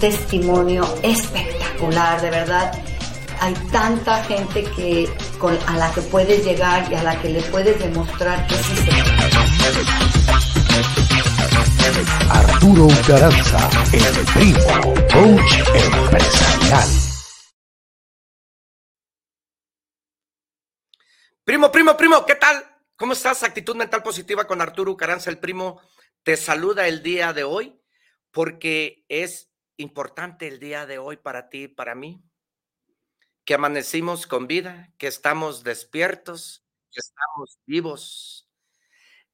testimonio espectacular, de verdad. Hay tanta gente que con, a la que puedes llegar y a la que le puedes demostrar que sí se Arturo Garanza, el primo, coach empresarial. Primo, primo, primo, ¿qué tal? ¿Cómo estás? Actitud mental positiva con Arturo Caranza, el primo, te saluda el día de hoy porque es importante el día de hoy para ti y para mí, que amanecimos con vida, que estamos despiertos, que estamos vivos.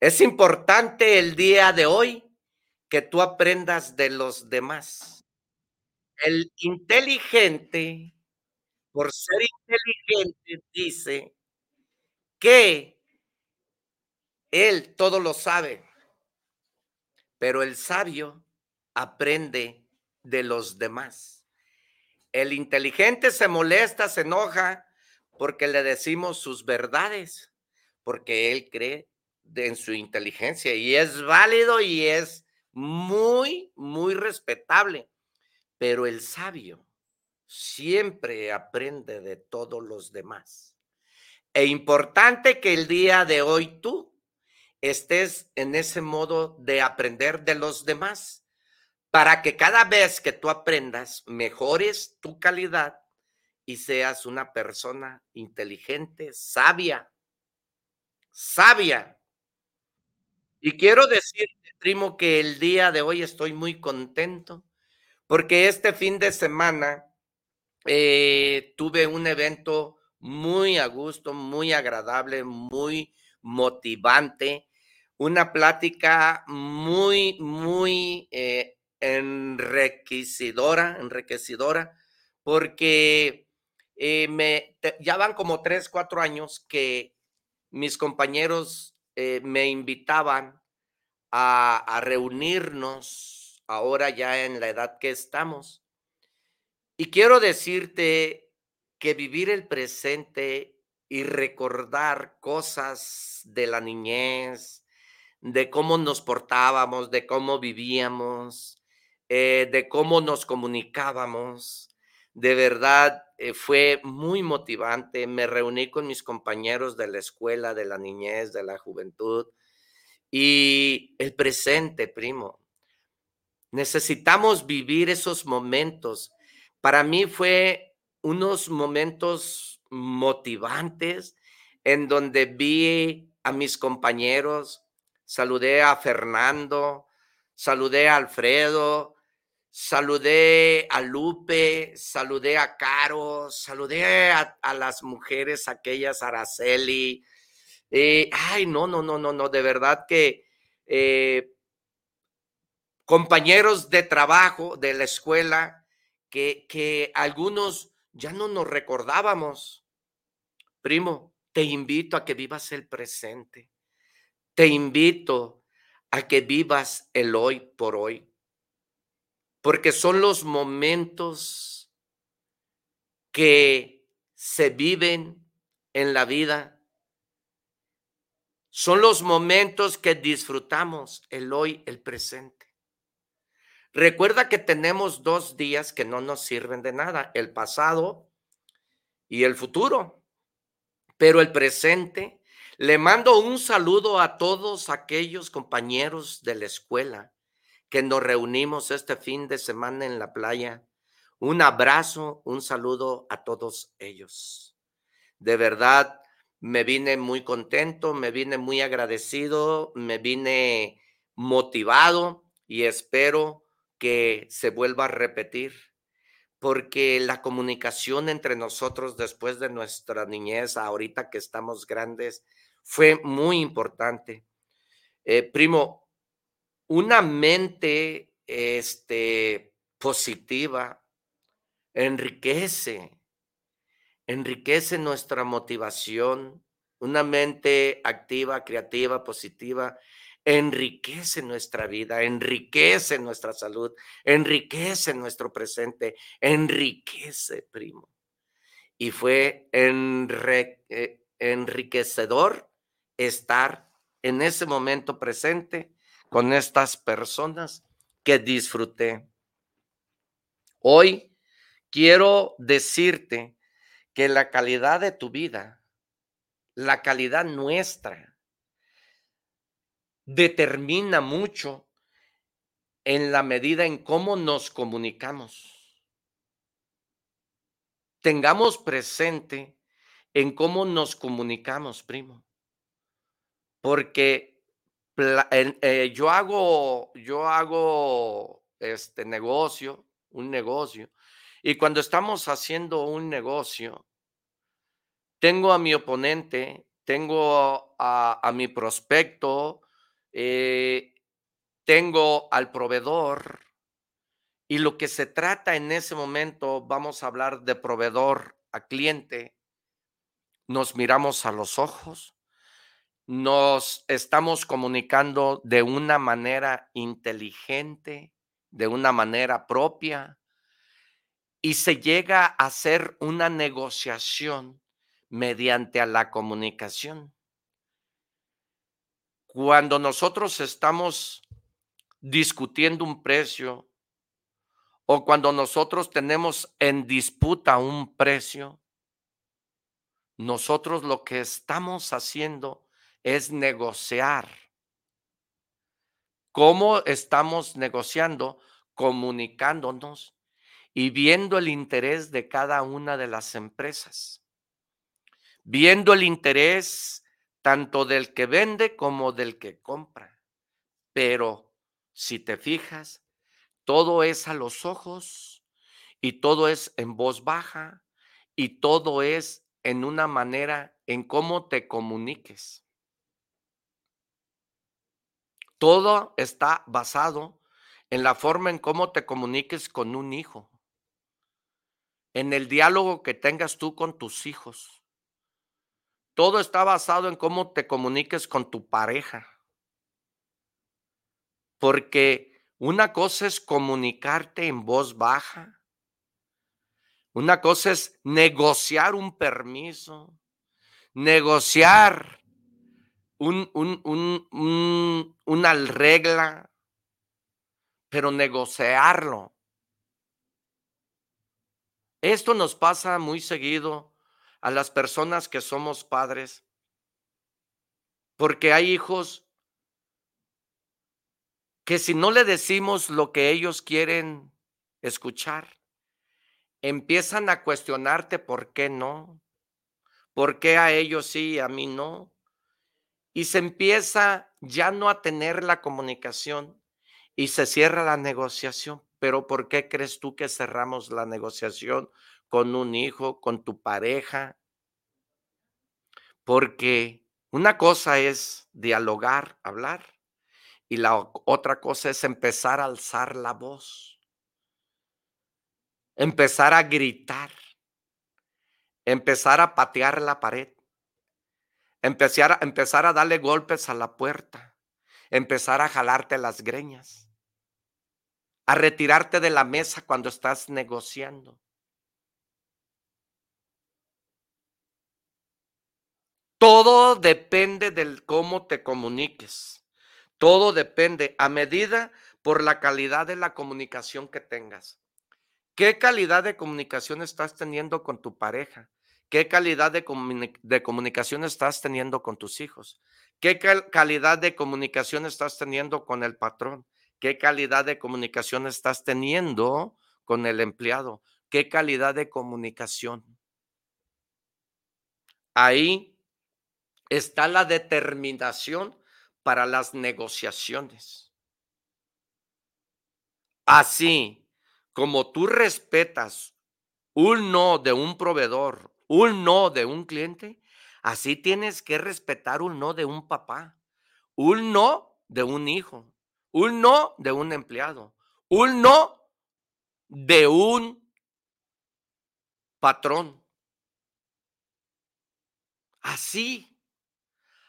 Es importante el día de hoy que tú aprendas de los demás. El inteligente, por ser inteligente, dice que él todo lo sabe, pero el sabio aprende de los demás. El inteligente se molesta, se enoja porque le decimos sus verdades, porque él cree en su inteligencia y es válido y es muy, muy respetable. Pero el sabio siempre aprende de todos los demás. E importante que el día de hoy tú estés en ese modo de aprender de los demás para que cada vez que tú aprendas, mejores tu calidad y seas una persona inteligente, sabia, sabia. Y quiero decirte, primo, que el día de hoy estoy muy contento porque este fin de semana eh, tuve un evento muy a gusto, muy agradable, muy motivante, una plática muy, muy eh, enriquecedora, enriquecedora, porque eh, me, ya van como tres, cuatro años que mis compañeros eh, me invitaban a, a reunirnos ahora ya en la edad que estamos. Y quiero decirte que vivir el presente y recordar cosas de la niñez, de cómo nos portábamos, de cómo vivíamos, eh, de cómo nos comunicábamos. De verdad, eh, fue muy motivante. Me reuní con mis compañeros de la escuela, de la niñez, de la juventud. Y el presente, primo. Necesitamos vivir esos momentos. Para mí fue unos momentos motivantes en donde vi a mis compañeros, saludé a Fernando, saludé a Alfredo, saludé a Lupe, saludé a Caro, saludé a, las mujeres, aquellas Araceli. Eh, ay, no, no, no, no, no, de verdad que eh, compañeros de trabajo de la escuela que, que algunos ya no nos recordábamos. Primo, te invito a que vivas el presente. Te invito a que vivas el hoy por hoy. Porque son los momentos que se viven en la vida. Son los momentos que disfrutamos el hoy, el presente. Recuerda que tenemos dos días que no nos sirven de nada, el pasado y el futuro. Pero el presente, le mando un saludo a todos aquellos compañeros de la escuela que nos reunimos este fin de semana en la playa. Un abrazo, un saludo a todos ellos. De verdad, me vine muy contento, me vine muy agradecido, me vine motivado y espero que se vuelva a repetir porque la comunicación entre nosotros después de nuestra niñez, ahorita que estamos grandes, fue muy importante. Eh, primo, una mente este, positiva enriquece, enriquece nuestra motivación, una mente activa, creativa, positiva, enriquece nuestra vida, enriquece nuestra salud, enriquece nuestro presente, enriquece, primo. Y fue eh, enriquecedor estar en ese momento presente con estas personas que disfruté. Hoy quiero decirte que la calidad de tu vida, la calidad nuestra, determina mucho en la medida en cómo nos comunicamos. Tengamos presente en cómo nos comunicamos, primo. Porque eh, yo hago, yo hago este negocio, un negocio, y cuando estamos haciendo un negocio, tengo a mi oponente, tengo a, mi prospecto, eh, tengo al proveedor y lo que se trata en ese momento, vamos a hablar de proveedor a cliente, nos miramos a los ojos, nos estamos comunicando de una manera inteligente, de una manera propia, y se llega a hacer una negociación mediante la comunicación. Cuando nosotros estamos discutiendo un precio o cuando nosotros tenemos en disputa un precio, nosotros lo que estamos haciendo es negociar. ¿Cómo estamos negociando? Comunicándonos y viendo el interés de cada una de las empresas, viendo el interés tanto del que vende como del que compra. Pero si te fijas, todo es a los ojos y todo es en voz baja y todo es en una manera en cómo te comuniques. Todo está basado en la forma en cómo te comuniques con un hijo, en el diálogo que tengas tú con tus hijos, todo está basado en cómo te comuniques con tu pareja. Porque una cosa es comunicarte en voz baja. Una cosa es negociar un permiso, negociar un, un, un, una regla, pero negociarlo. Esto nos pasa muy seguido a las personas que somos padres, porque hay hijos que si no le decimos lo que ellos quieren escuchar, empiezan a cuestionarte por qué no, por qué a ellos sí y a mí no. Y se empieza ya no a tener la comunicación y se cierra la negociación. Pero ¿por qué crees tú que cerramos la negociación con un hijo, con tu pareja? Porque una cosa es dialogar, hablar, y la otra cosa es empezar a alzar la voz, empezar a gritar, empezar a patear la pared, empezar, a, empezar a darle golpes a la puerta, empezar a jalarte las greñas, a retirarte de la mesa cuando estás negociando. Todo depende del cómo te comuniques. Todo depende a medida por la calidad de la comunicación que tengas. ¿Qué calidad de comunicación estás teniendo con tu pareja? ¿Qué calidad de, comunicación estás teniendo con tus hijos? ¿Qué calidad de comunicación estás teniendo con el patrón? ¿Qué calidad de comunicación estás teniendo con el empleado? ¿Qué calidad de comunicación? Ahí está la determinación para las negociaciones. Así como tú respetas un no de un proveedor, un no de un cliente, así tienes que respetar un no de un papá, un no de un hijo, un no de un empleado, un no de un patrón. Así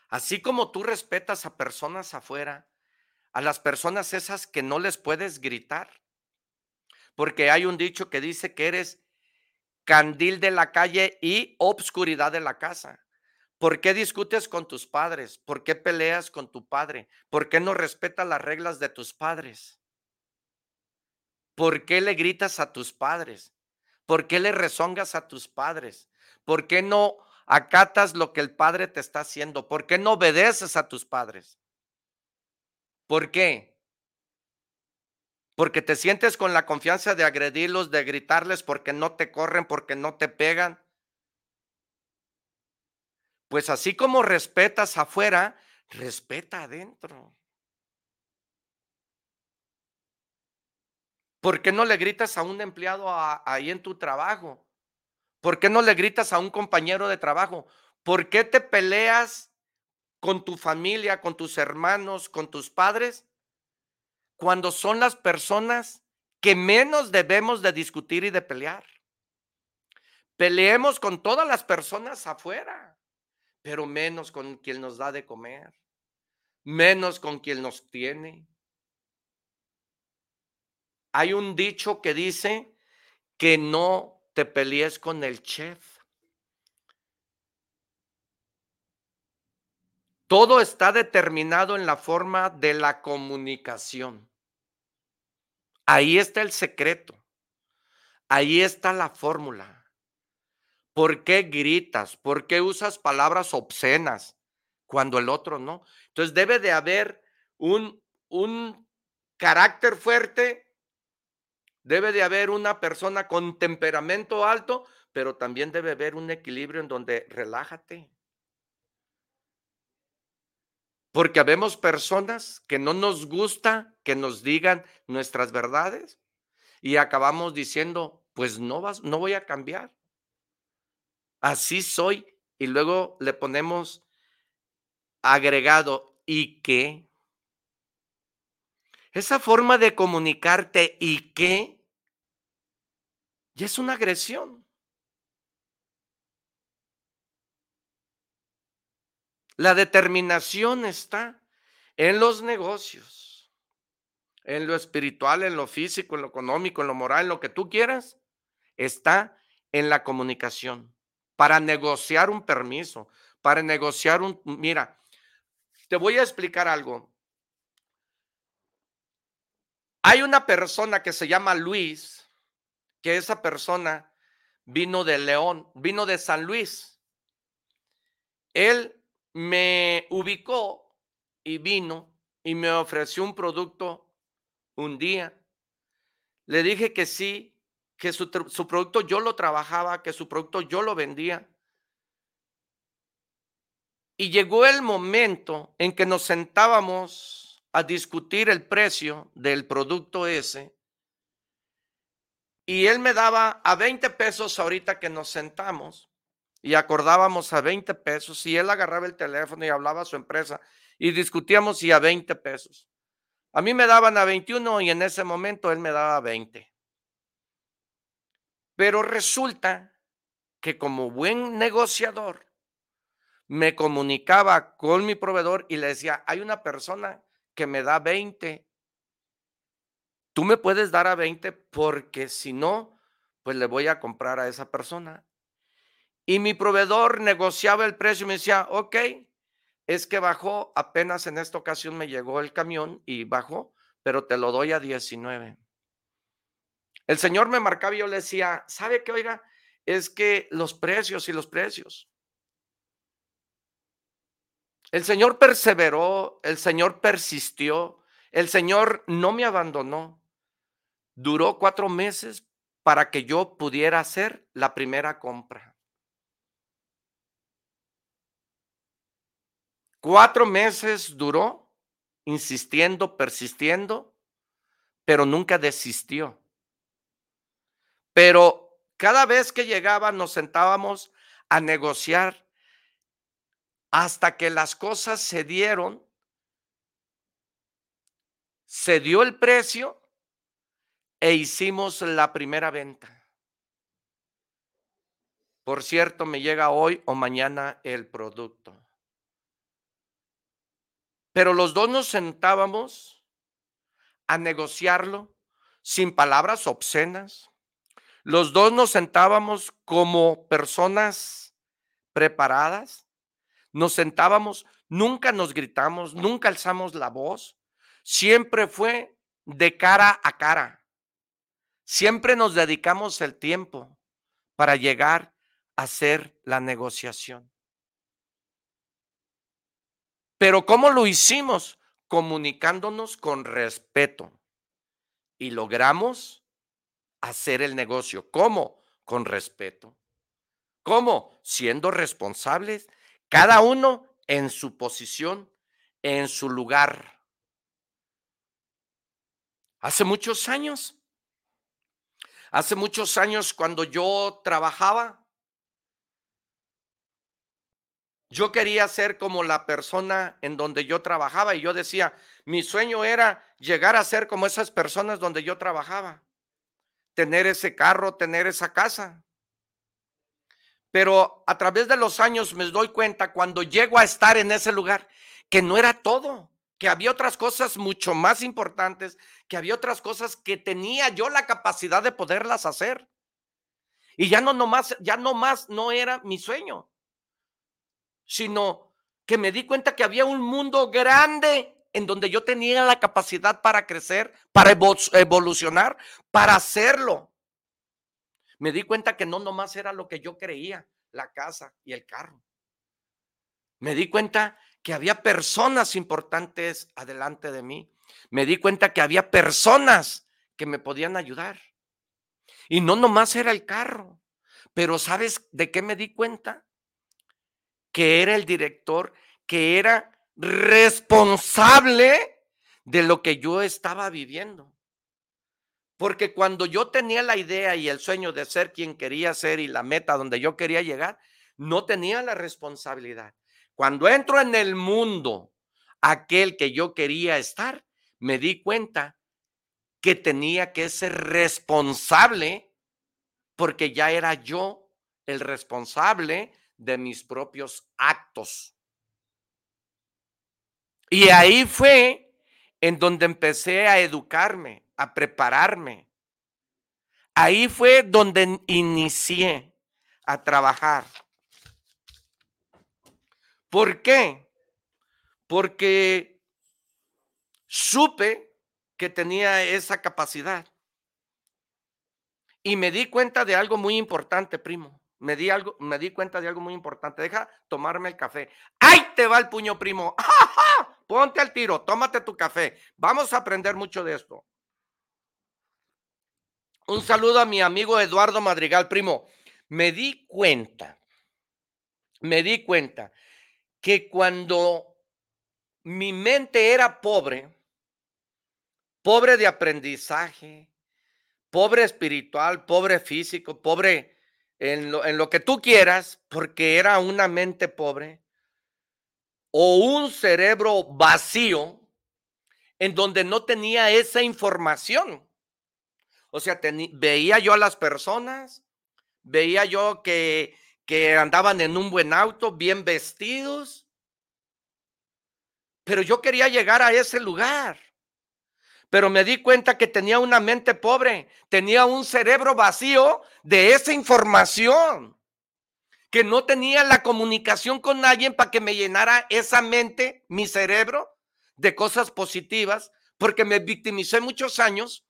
Así como tú respetas a personas afuera, a las personas esas que no les puedes gritar. Porque hay un dicho que dice que eres candil de la calle y obscuridad de la casa. ¿Por qué discutes con tus padres? ¿Por qué peleas con tu padre? ¿Por qué no respetas las reglas de tus padres? ¿Por qué le gritas a tus padres? ¿Por qué le rezongas a tus padres? ¿Por qué no acatas lo que el padre te está haciendo? ¿Por qué no obedeces a tus padres? ¿Por qué? Porque te sientes con la confianza de agredirlos, de gritarles porque no te corren, porque no te pegan. Pues así como respetas afuera, respeta adentro. ¿Por qué no le gritas a un empleado ahí en tu trabajo? ¿Por qué no le gritas a un compañero de trabajo? ¿Por qué te peleas con tu familia, con tus hermanos, con tus padres? Cuando son las personas que menos debemos de discutir y de pelear. Peleemos con todas las personas afuera, pero menos con quien nos da de comer, menos con quien nos tiene. Hay un dicho que dice que no te pelees con el chef. Todo está determinado en la forma de la comunicación. Ahí está el secreto. Ahí está la fórmula. ¿Por qué gritas? ¿Por qué usas palabras obscenas cuando el otro no? Entonces debe de haber un, un carácter fuerte Debe de haber una persona con temperamento alto, pero también debe haber un equilibrio en donde relájate. Porque habemos personas que no nos gusta que nos digan nuestras verdades y acabamos diciendo, pues no vas, no voy a cambiar. Así soy. Y luego le ponemos agregado, ¿y qué? Esa forma de comunicarte, ¿y qué? Y es una agresión. La determinación está en los negocios, en lo espiritual, en lo físico, en lo económico, en lo moral, en lo que tú quieras, está en la comunicación. Para negociar un permiso, para negociar un, mira, te voy a explicar algo. Hay una persona que se llama Luis, que esa persona vino de León, vino de San Luis. Él me ubicó y vino y me ofreció un producto un día. Le dije que sí, que su, su, producto yo lo trabajaba, que su producto yo lo vendía. Y llegó el momento en que nos sentábamos a discutir el precio del producto ese. Y él me daba a 20 pesos ahorita que nos sentamos y acordábamos a 20 pesos y él agarraba el teléfono y hablaba a su empresa y discutíamos y a 20 pesos. A mí me daban a 21 y en ese momento él me daba 20. Pero resulta que como buen negociador, me comunicaba con mi proveedor y le decía, hay una persona que me da 20. Tú me puedes dar a 20 porque si no, pues le voy a comprar a esa persona. Y mi proveedor negociaba el precio y me decía, ok, es que bajó, apenas en esta ocasión me llegó el camión y bajó, pero te lo doy a 19. El señor me marcaba y yo le decía, ¿sabe qué, oiga? Es que los precios y los precios. El Señor perseveró, el Señor persistió, el Señor no me abandonó. Duró cuatro meses para que yo pudiera hacer la primera compra. Cuatro meses duró, insistiendo, persistiendo, pero nunca desistió. Pero cada vez que llegaba nos sentábamos a negociar hasta que las cosas se dieron, se dio el precio e hicimos la primera venta. Por cierto, me llega hoy o mañana el producto. Pero los dos nos sentábamos a negociarlo sin palabras obscenas. Los dos nos sentábamos como personas preparadas nos sentábamos, nunca nos gritamos, nunca alzamos la voz, siempre fue de cara a cara. Siempre nos dedicamos el tiempo para llegar a hacer la negociación. Pero ¿cómo lo hicimos? Comunicándonos con respeto. Y logramos hacer el negocio. ¿Cómo? Con respeto. ¿Cómo? Siendo responsables cada uno en su posición, en su lugar. Hace muchos años, hace muchos años cuando yo trabajaba, yo quería ser como la persona en donde yo trabajaba y yo decía, mi sueño era llegar a ser como esas personas donde yo trabajaba, tener ese carro, tener esa casa. Pero a través de los años me doy cuenta cuando llego a estar en ese lugar que no era todo, que había otras cosas mucho más importantes, que había otras cosas que tenía yo la capacidad de poderlas hacer. Y ya no nomás, ya no más no era mi sueño, sino que me di cuenta que había un mundo grande en donde yo tenía la capacidad para crecer, para evolucionar, para hacerlo me di cuenta que no nomás era lo que yo creía, la casa y el carro. Me di cuenta que había personas importantes adelante de mí. Me di cuenta que había personas que me podían ayudar. Y no nomás era el carro, pero ¿sabes de qué me di cuenta? Que era el director, que era responsable de lo que yo estaba viviendo. Porque cuando yo tenía la idea y el sueño de ser quien quería ser y la meta donde yo quería llegar, no tenía la responsabilidad. Cuando entro en el mundo, aquel que yo quería estar, me di cuenta que tenía que ser responsable porque ya era yo el responsable de mis propios actos. Y ahí fue en donde empecé a educarme, a prepararme. Ahí fue donde inicié a trabajar. ¿Por qué? porque supe que tenía esa capacidad. Y me di cuenta de algo muy importante, primo. Me di, algo, me di cuenta de algo muy importante. Deja tomarme el café. ¡Ay, te va el puño, primo! Ponte al tiro, tómate tu café. Vamos a aprender mucho de esto. Un saludo a mi amigo Eduardo Madrigal, primo. Me di cuenta, me di cuenta que cuando mi mente era pobre, pobre de aprendizaje, pobre espiritual, pobre físico, pobre en lo, en lo que tú quieras, porque era una mente pobre o un cerebro vacío en donde no tenía esa información. O sea, veía yo a las personas, veía yo que, que andaban en un buen auto, bien vestidos, pero yo quería llegar a ese lugar. Pero me di cuenta que tenía una mente pobre, tenía un cerebro vacío de esa información, que no tenía la comunicación con alguien para que me llenara esa mente, mi cerebro, de cosas positivas, porque me victimicé muchos años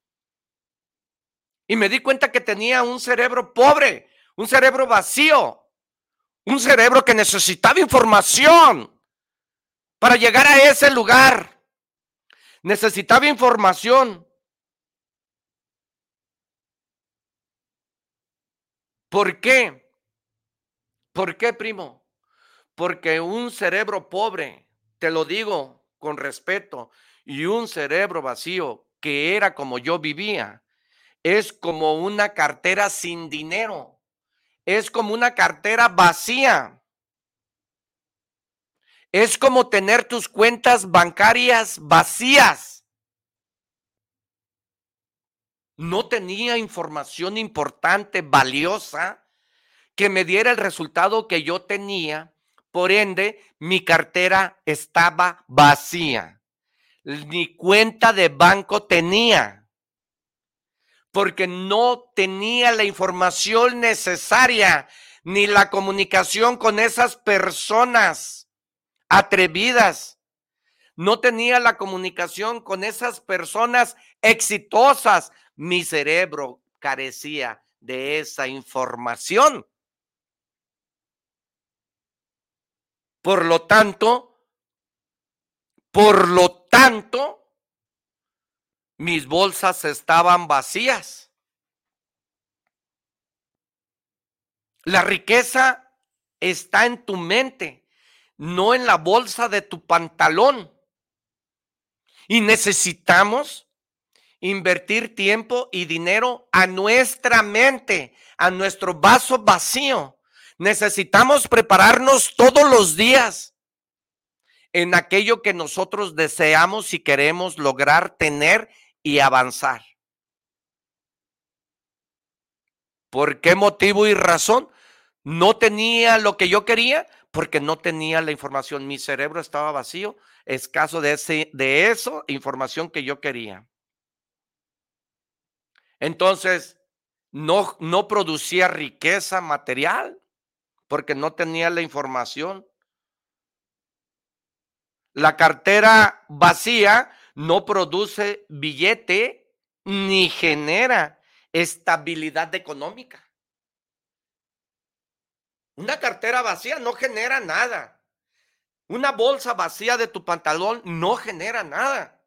y me di cuenta que tenía un cerebro pobre, un cerebro vacío, un cerebro que necesitaba información para llegar a ese lugar. Necesitaba información. ¿Por qué? ¿Por qué, primo? Porque un cerebro pobre, te lo digo con respeto, y un cerebro vacío que era como yo vivía, es como una cartera sin dinero, es como una cartera vacía. Es como tener tus cuentas bancarias vacías. No tenía información importante, valiosa, que me diera el resultado que yo tenía. Por ende, mi cartera estaba vacía. Ni cuenta de banco tenía porque no tenía la información necesaria ni la comunicación con esas personas atrevidas. No tenía la comunicación con esas personas exitosas. Mi cerebro carecía de esa información. Por lo tanto, por lo tanto, mis bolsas estaban vacías. La riqueza está en tu mente, no en la bolsa de tu pantalón. Y necesitamos invertir tiempo y dinero a nuestra mente, a nuestro vaso vacío. Necesitamos prepararnos todos los días en aquello que nosotros deseamos y queremos lograr tener y avanzar. ¿Por qué motivo y razón? No tenía lo que yo quería porque no tenía la información. Mi cerebro estaba vacío, escaso de, ese, de eso, información que yo quería. Entonces, no, no producía riqueza material porque no tenía la información. La cartera vacía no produce billete ni genera estabilidad económica. Una cartera vacía no genera nada. Una bolsa vacía de tu pantalón no genera nada.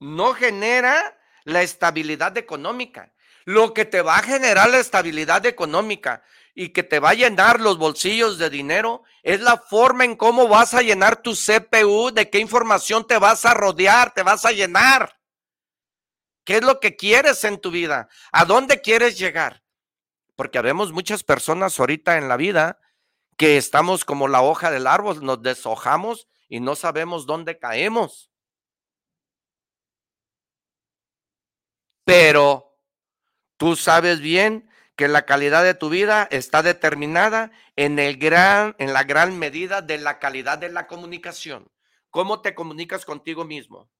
No genera la estabilidad económica. Lo que te va a generar la estabilidad económica y que te va a llenar los bolsillos de dinero es la forma en cómo vas a llenar tu CPU, de qué información te vas a rodear, te vas a llenar. ¿Qué es lo que quieres en tu vida? ¿A dónde quieres llegar? Porque habemos muchas personas ahorita en la vida que estamos como la hoja del árbol, nos deshojamos y no sabemos dónde caemos. Pero tú sabes bien que la calidad de tu vida está determinada en, el gran, en la gran medida de la calidad de la comunicación. ¿Cómo te comunicas contigo mismo?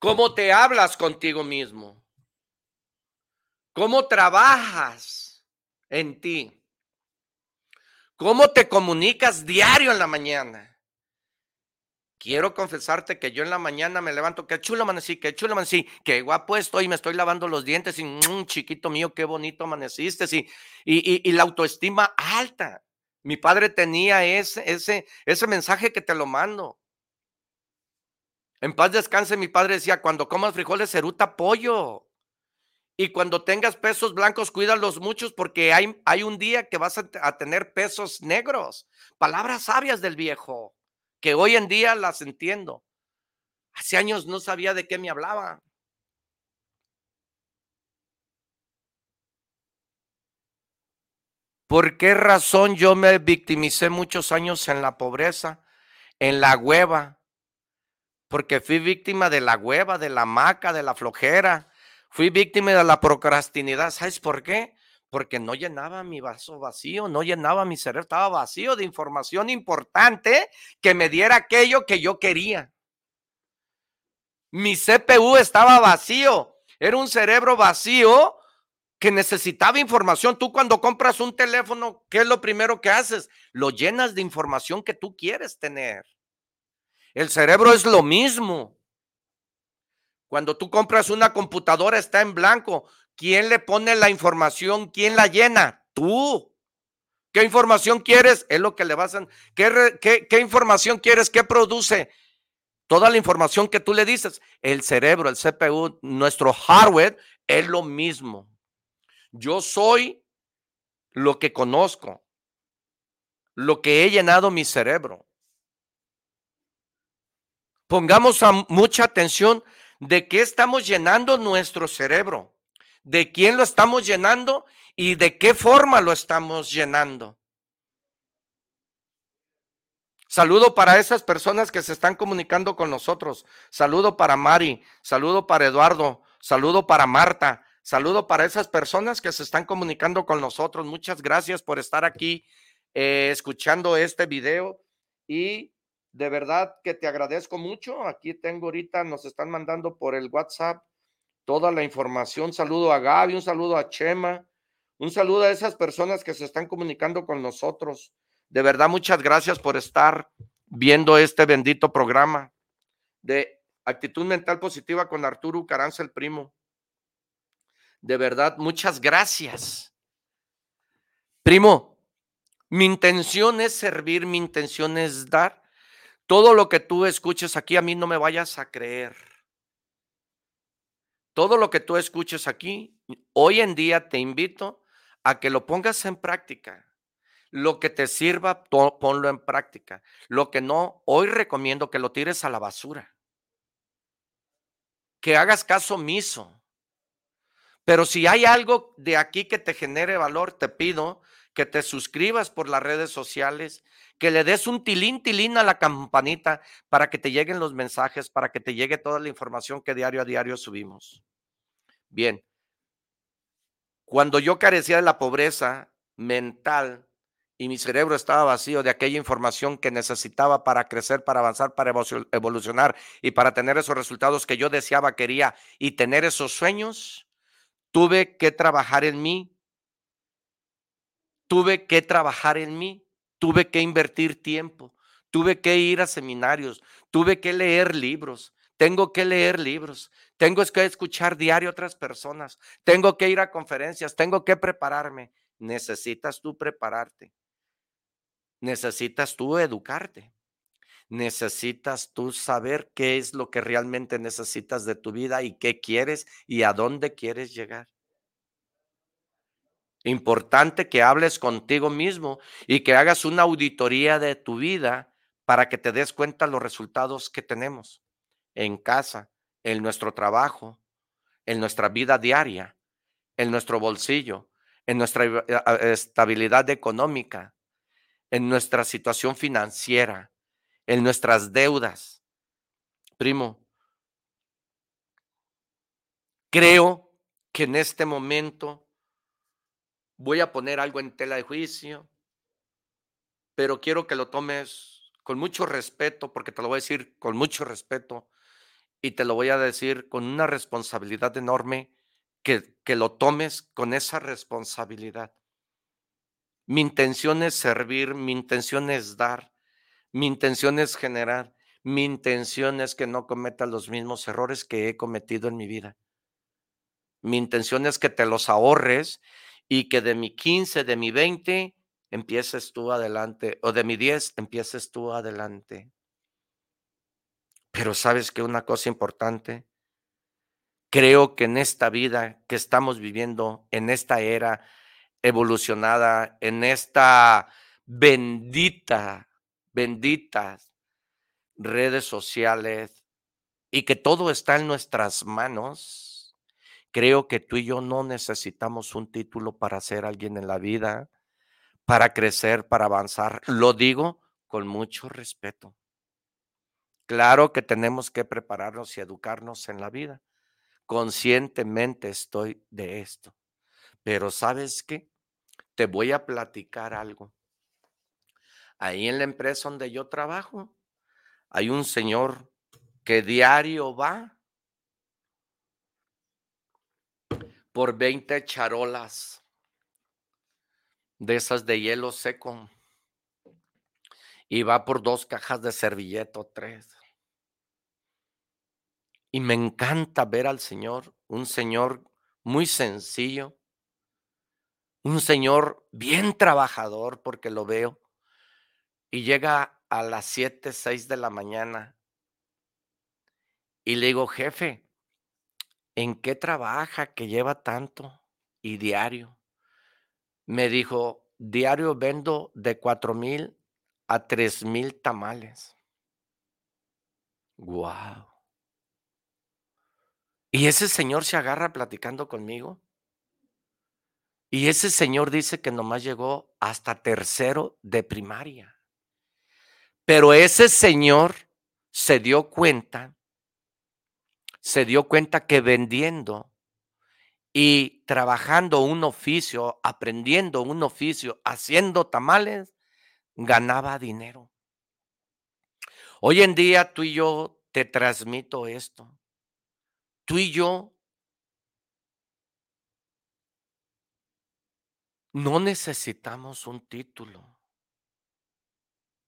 ¿Cómo te hablas contigo mismo? ¿Cómo trabajas en ti? ¿Cómo te comunicas diario en la mañana? Quiero confesarte que yo en la mañana me levanto, qué chulo amanecí, qué chulo amanecí, qué guapo estoy, me estoy lavando los dientes y mmm, chiquito mío, qué bonito amaneciste, y, y, y, la autoestima alta. Mi padre tenía ese, ese, ese mensaje que te lo mando. En paz descanse, mi padre decía, cuando comas frijoles, ceruta pollo. Y cuando tengas pesos blancos, cuídalos muchos porque hay, hay un día que vas a, a tener pesos negros. Palabras sabias del viejo que hoy en día las entiendo. Hace años no sabía de qué me hablaba. ¿Por qué razón yo me victimicé muchos años en la pobreza, en la hueva? Porque fui víctima de la hueva, de la maca, de la flojera. Fui víctima de la procrastinidad. ¿Sabes por qué? porque no llenaba mi vaso vacío, no llenaba mi cerebro, estaba vacío de información importante que me diera aquello que yo quería. Mi CPU estaba vacío, era un cerebro vacío que necesitaba información. Tú cuando compras un teléfono, ¿qué es lo primero que haces? Lo llenas de información que tú quieres tener. El cerebro es lo mismo. Cuando tú compras una computadora está en blanco. ¿Quién le pone la información? ¿Quién la llena? Tú. ¿Qué información quieres? Es lo que le vas a... ¿Qué, información quieres? ¿Qué produce? Toda la información que tú le dices. El cerebro, el CPU, nuestro hardware es lo mismo. Yo soy lo que conozco, lo que he llenado mi cerebro. Pongamos mucha atención de qué estamos llenando nuestro cerebro de quién lo estamos llenando y de qué forma lo estamos llenando. Saludo para esas personas que se están comunicando con nosotros. Saludo para Mari, saludo para Eduardo, saludo para Marta, saludo para esas personas que se están comunicando con nosotros. Muchas gracias por estar aquí eh, escuchando este video y de verdad que te agradezco mucho. Aquí tengo ahorita, nos están mandando por el WhatsApp toda la información. Saludo a Gaby, un saludo a Chema, un saludo a esas personas que se están comunicando con nosotros. De verdad, muchas gracias por estar viendo este bendito programa de actitud mental positiva con Arturo Caranza, el primo. De verdad, muchas gracias. Primo, mi intención es servir, mi intención es dar. Todo lo que tú escuches aquí, a mí no me vayas a creer todo lo que tú escuches aquí, hoy en día te invito a que lo pongas en práctica. Lo que te sirva, ponlo en práctica. Lo que no, hoy recomiendo que lo tires a la basura. Que hagas caso omiso. Pero si hay algo de aquí que te genere valor, te pido que te suscribas por las redes sociales, que le des un tilín, tilín a la campanita para que te lleguen los mensajes, para que te llegue toda la información que diario a diario subimos. Bien, cuando yo carecía de la pobreza mental y mi cerebro estaba vacío de aquella información que necesitaba para crecer, para avanzar, para evolucionar y para tener esos resultados que yo deseaba, quería y tener esos sueños, tuve que trabajar en mí tuve que trabajar en mí, tuve que invertir tiempo, tuve que ir a seminarios, tuve que leer libros, tengo que leer libros, tengo que escuchar diario a otras personas, tengo que ir a conferencias, tengo que prepararme. Necesitas tú prepararte, necesitas tú educarte, necesitas tú saber qué es lo que realmente necesitas de tu vida y qué quieres y a dónde quieres llegar. Importante que hables contigo mismo y que hagas una auditoría de tu vida para que te des cuenta los resultados que tenemos en casa, en nuestro trabajo, en nuestra vida diaria, en nuestro bolsillo, en nuestra eh, estabilidad económica, en nuestra situación financiera, en nuestras deudas. Primo, creo que en este momento voy a poner algo en tela de juicio, pero quiero que lo tomes con mucho respeto, porque te lo voy a decir con mucho respeto y te lo voy a decir con una responsabilidad enorme, que, que lo tomes con esa responsabilidad. Mi intención es servir, mi intención es dar, mi intención es generar, mi intención es que no cometa los mismos errores que he cometido en mi vida. Mi intención es que te los ahorres y que de mi 15, de mi 20, empieces tú adelante, o de mi 10, empieces tú adelante. Pero sabes que una cosa importante, creo que en esta vida que estamos viviendo, en esta era evolucionada, en esta bendita, benditas redes sociales y que todo está en nuestras manos, creo que tú y yo no necesitamos un título para ser alguien en la vida, para crecer, para avanzar. Lo digo con mucho respeto. Claro que tenemos que prepararnos y educarnos en la vida. Conscientemente estoy de esto. Pero ¿sabes qué? Te voy a platicar algo. Ahí en la empresa donde yo trabajo, hay un señor que diario va por 20 charolas de esas de hielo seco y va por dos cajas de servilleto, tres. Y me encanta ver al Señor, un Señor muy sencillo, un Señor bien trabajador, porque lo veo, y llega a las 7, 6 de la mañana y le digo, jefe, ¿en qué trabaja que lleva tanto y diario? Me dijo, diario vendo de cuatro mil a tres mil tamales. Wow. Y ese señor se agarra platicando conmigo. Y ese señor dice que nomás llegó hasta tercero de primaria. Pero ese señor se dio cuenta, se dio cuenta que vendiendo y trabajando un oficio, aprendiendo un oficio, haciendo tamales, ganaba dinero. Hoy en día tú y yo te transmito esto. Tú y yo no necesitamos un título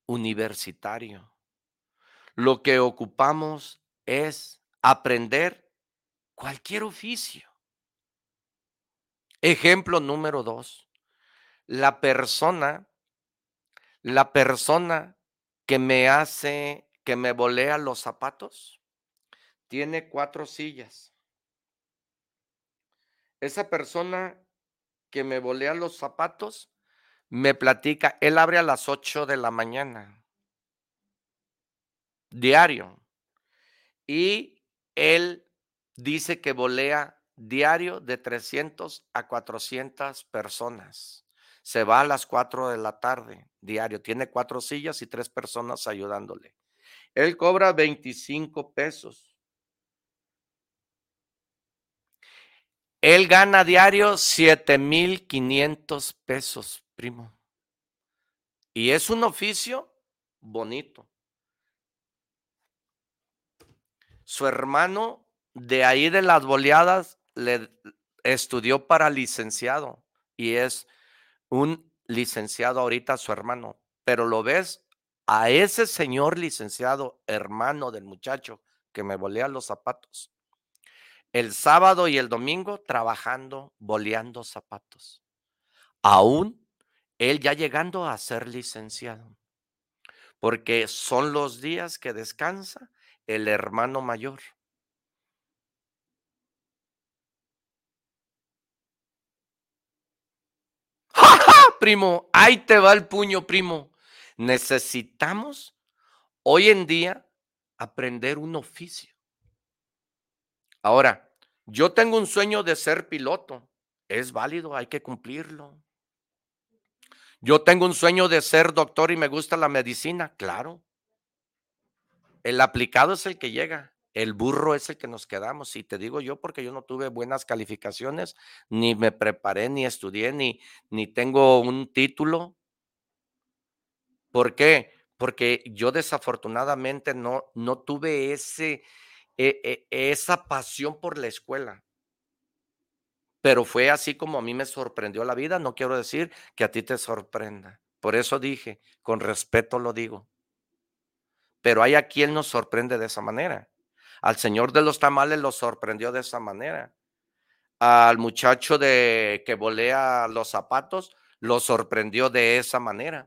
universitario. Lo que ocupamos es aprender cualquier oficio. Ejemplo número dos, la persona la persona que me hace, que me volea los zapatos, tiene cuatro sillas. Esa persona que me volea los zapatos me platica, él abre a las 8 de la mañana, diario, y él dice que volea diario de 300 a 400 personas se va a las 4 de la tarde diario, tiene cuatro sillas y tres personas ayudándole. Él cobra 25 pesos. Él gana diario 7,500 pesos, primo. Y es un oficio bonito. Su hermano de ahí de las boleadas le estudió para licenciado y es un licenciado ahorita, su hermano, pero lo ves a ese señor licenciado, hermano del muchacho que me volea los zapatos, el sábado y el domingo trabajando, boleando zapatos. Aún él ya llegando a ser licenciado, porque son los días que descansa el hermano mayor. primo, ahí te va el puño, primo. Necesitamos hoy en día aprender un oficio. Ahora, yo tengo un sueño de ser piloto. Es válido, hay que cumplirlo. Yo tengo un sueño de ser doctor y me gusta la medicina, claro. El aplicado es el que llega. El burro es el que nos quedamos. Y te digo yo porque yo no tuve buenas calificaciones, ni me preparé, ni estudié, ni, ni tengo un título. ¿Por qué? Porque yo desafortunadamente no, no tuve ese, e, e, esa pasión por la escuela. pero fue así como a mí me sorprendió la vida. No quiero decir que a ti te sorprenda. Por eso dije, con respeto lo digo. Pero hay a quien nos sorprende de esa manera. Al señor de los tamales lo sorprendió de esa manera. Al muchacho de que volea los zapatos lo sorprendió de esa manera.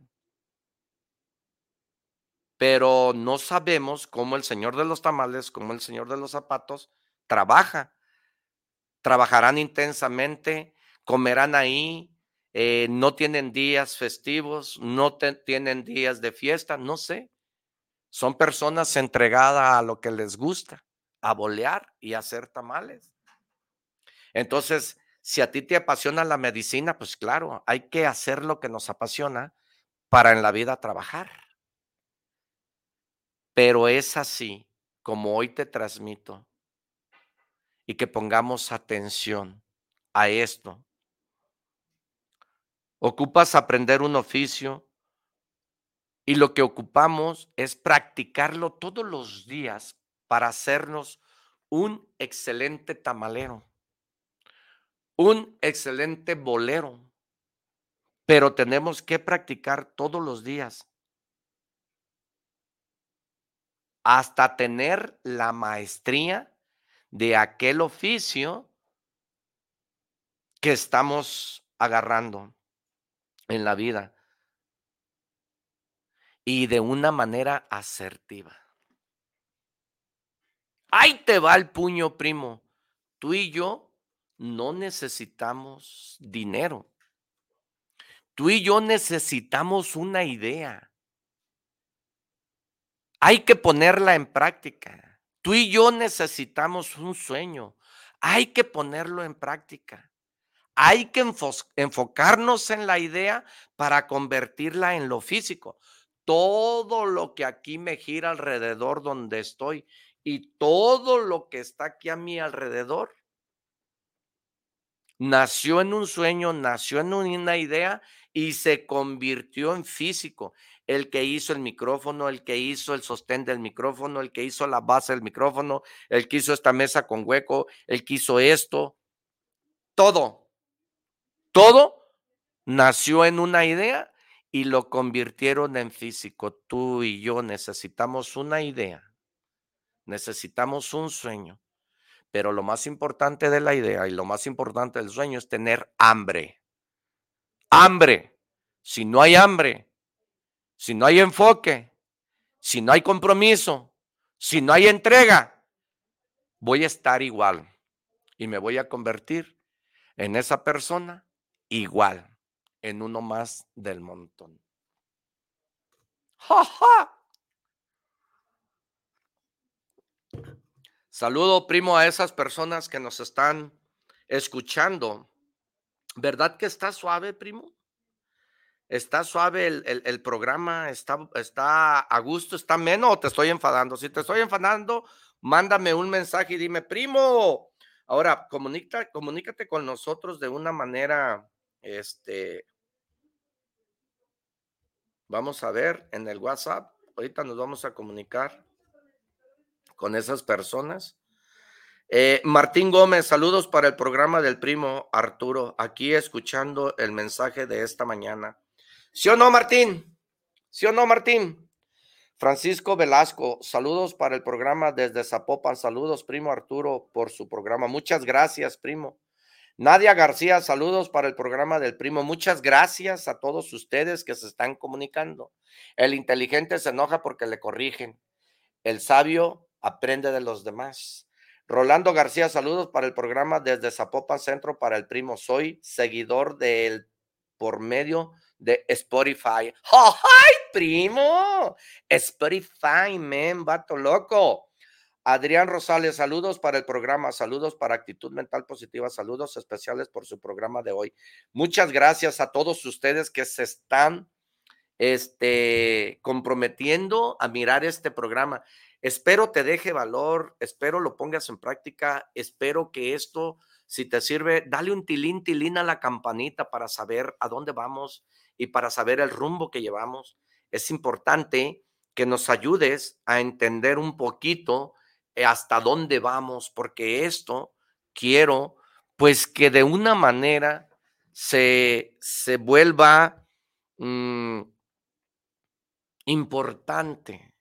Pero no sabemos cómo el señor de los tamales, cómo el señor de los zapatos trabaja. Trabajarán intensamente, comerán ahí, eh, no tienen días festivos, no tienen días de fiesta, no sé. Son personas entregadas a lo que les gusta, a bolear y a hacer tamales. Entonces, si a ti te apasiona la medicina, pues claro, hay que hacer lo que nos apasiona para en la vida trabajar. Pero es así como hoy te transmito y que pongamos atención a esto. Ocupas aprender un oficio y lo que ocupamos es practicarlo todos los días para hacernos un excelente tamalero un excelente bolero, pero tenemos que practicar todos los días. Hasta tener la maestría de aquel oficio que estamos agarrando en la vida y de una manera asertiva. Ahí te va el puño, primo. Tú y yo no necesitamos dinero. Tú y yo necesitamos una idea. Hay que ponerla en práctica. Tú y yo necesitamos un sueño. Hay que ponerlo en práctica. Hay que enfocarnos en la idea para convertirla en lo físico. Todo lo que aquí me gira alrededor donde estoy y todo lo que está aquí a mi alrededor. Nació en un sueño, nació en una idea y se convirtió en físico. El que hizo el micrófono, el que hizo el sostén del micrófono, el que hizo la base del micrófono, el que hizo esta mesa con hueco, el que hizo esto, todo, todo nació en una idea y lo convirtieron en físico. Tú y yo necesitamos una idea, necesitamos un sueño pero lo más importante de la idea y lo más importante del sueño es tener hambre. Hambre. Si no hay hambre, si no hay enfoque, si no hay compromiso, si no hay entrega, voy a estar igual y me voy a convertir en esa persona igual, en uno más del montón. ¡Ja, ja! Saludo, primo, a esas personas que nos están escuchando. ¿Verdad que está suave, primo? ¿Está suave el, programa? ¿Está, ¿Está a gusto? ¿Está menos o te estoy enfadando? Si te estoy enfadando, mándame un mensaje y dime, primo. Ahora, comunica, comunícate con nosotros de una manera, este, vamos a ver en el WhatsApp. Ahorita nos vamos a comunicar con esas personas. Eh, Martín Gómez, saludos para el programa del primo Arturo, aquí escuchando el mensaje de esta mañana. ¿Sí o no, Martín? ¿Sí o no, Martín? Francisco Velasco, saludos para el programa desde Zapopan. Saludos, primo Arturo, por su programa. Muchas gracias, primo. Nadia García, saludos para el programa del primo. Muchas gracias a todos ustedes que se están comunicando. El inteligente se enoja porque le corrigen. El sabio aprende de los demás. Rolando García, saludos para el programa desde Zapopan Centro para el primo. Soy seguidor del por medio de Spotify. ¡Ay, primo! Spotify, men, vato loco. Adrián Rosales, saludos para el programa, saludos para Actitud Mental Positiva, saludos especiales por su programa de hoy. Muchas gracias a todos ustedes que se están este, comprometiendo a mirar este programa. Espero te deje valor, espero lo pongas en práctica, espero que esto, si te sirve, dale un tilín, tilín a la campanita para saber a dónde vamos y para saber el rumbo que llevamos. Es importante que nos ayudes a entender un poquito hasta dónde vamos, porque esto quiero pues que de una manera se, se vuelva mm, importante,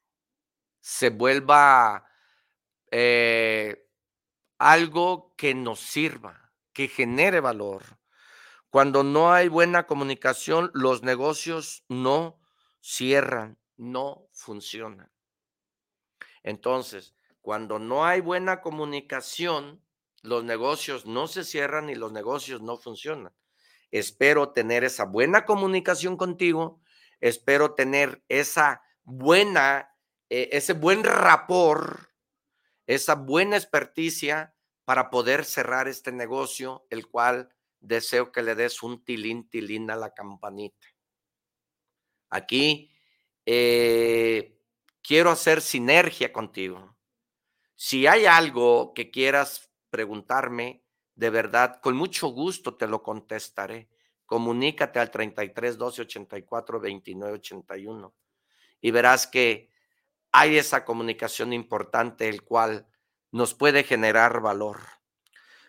se vuelva eh, algo que nos sirva, que genere valor. Cuando no hay buena comunicación, los negocios no cierran, no funcionan. Entonces, cuando no hay buena comunicación, los negocios no se cierran y los negocios no funcionan. Espero tener esa buena comunicación contigo, espero tener esa buena, eh, ese buen rapor, esa buena experticia para poder cerrar este negocio, el cual deseo que le des un tilín, tilín a la campanita. Aquí eh, quiero hacer sinergia contigo. Si hay algo que quieras preguntarme, de verdad, con mucho gusto te lo contestaré. Comunícate al 33 12 84 29 81 y verás que hay esa comunicación importante, el cual nos puede generar valor.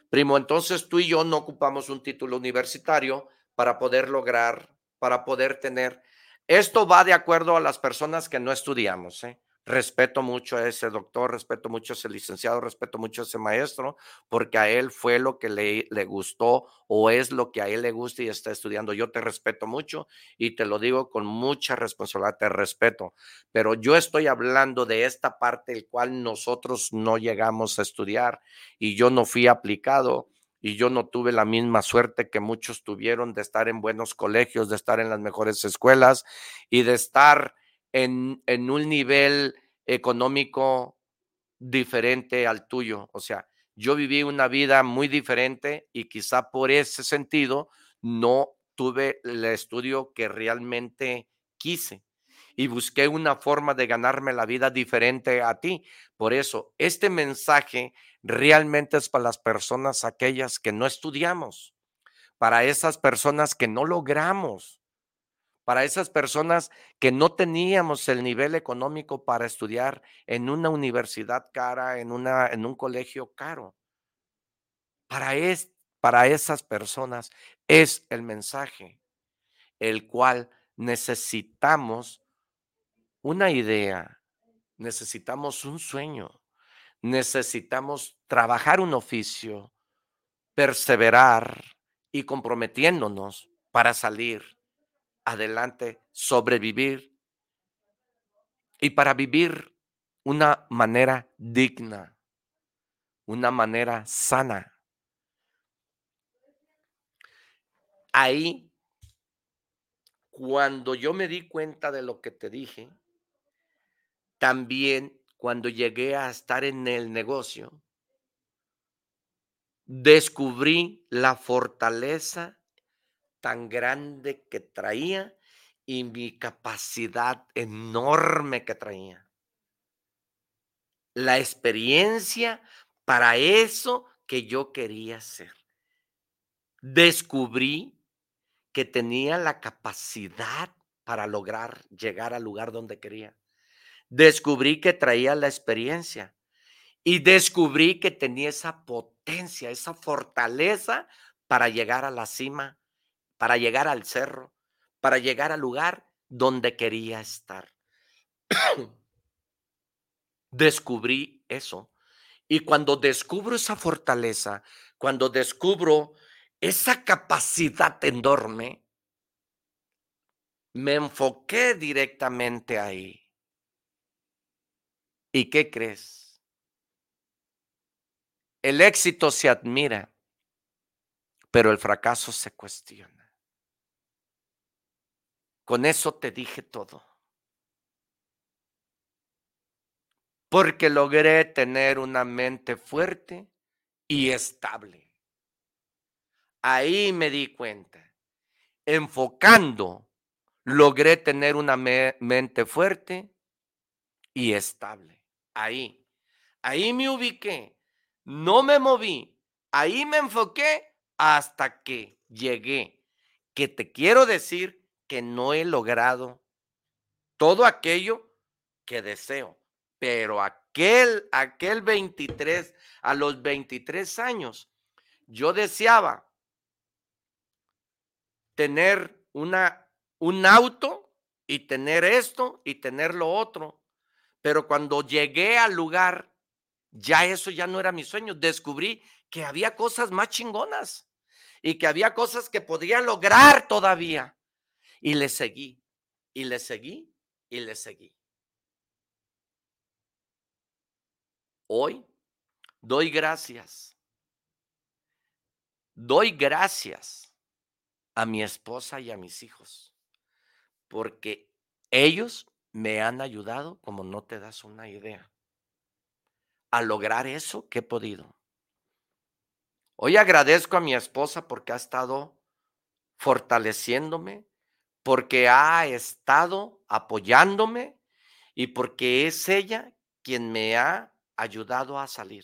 Primo, entonces tú y yo no ocupamos un título universitario para poder lograr, para poder tener. Esto va de acuerdo a las personas que no estudiamos. ¿eh? Respeto mucho a ese doctor, respeto mucho a ese licenciado, respeto mucho a ese maestro, porque a él fue lo que le, le, gustó o es lo que a él le gusta y está estudiando. Yo te respeto mucho y te lo digo con mucha responsabilidad, te respeto, pero yo estoy hablando de esta parte el cual nosotros no llegamos a estudiar y yo no fui aplicado y yo no tuve la misma suerte que muchos tuvieron de estar en buenos colegios, de estar en las mejores escuelas y de estar en, un nivel económico diferente al tuyo. O sea, yo viví una vida muy diferente y quizá por ese sentido no tuve el estudio que realmente quise y busqué una forma de ganarme la vida diferente a ti. Por eso, este mensaje realmente es para las personas aquellas que no estudiamos, para esas personas que no logramos para esas personas que no teníamos el nivel económico para estudiar en una universidad cara, en, una, en un colegio caro. Para, es, para esas personas es el mensaje, el cual necesitamos una idea, necesitamos un sueño, necesitamos trabajar un oficio, perseverar y comprometiéndonos para salir adelante, sobrevivir y para vivir una manera digna, una manera sana. Ahí, cuando yo me di cuenta de lo que te dije, también cuando llegué a estar en el negocio, descubrí la fortaleza tan grande que traía y mi capacidad enorme que traía. La experiencia para eso que yo quería hacer. Descubrí que tenía la capacidad para lograr llegar al lugar donde quería. Descubrí que traía la experiencia y descubrí que tenía esa potencia, esa fortaleza para llegar a la cima para llegar al cerro, para llegar al lugar donde quería estar. Descubrí eso. Y cuando descubro esa fortaleza, cuando descubro esa capacidad enorme, me enfoqué directamente ahí. ¿Y qué crees? El éxito se admira, pero el fracaso se cuestiona. Con eso te dije todo. Porque logré tener una mente fuerte y estable. Ahí me di cuenta. Enfocando, logré tener una mente fuerte y estable. Ahí. Ahí me ubiqué. No me moví. Ahí me enfoqué hasta que llegué. Que te quiero decir que no he logrado todo aquello que deseo, pero aquel, aquel 23, a los 23 años, yo deseaba tener una, un auto y tener esto y tener lo otro. Pero cuando llegué al lugar, ya eso ya no era mi sueño. Descubrí que había cosas más chingonas y que había cosas que podía lograr todavía. Y le seguí, y le seguí, y le seguí. Hoy doy gracias. Doy gracias a mi esposa y a mis hijos, porque ellos me han ayudado como no te das una idea a lograr eso que he podido. Hoy agradezco a mi esposa porque ha estado fortaleciéndome, porque ha estado apoyándome y porque es ella quien me ha ayudado a salir.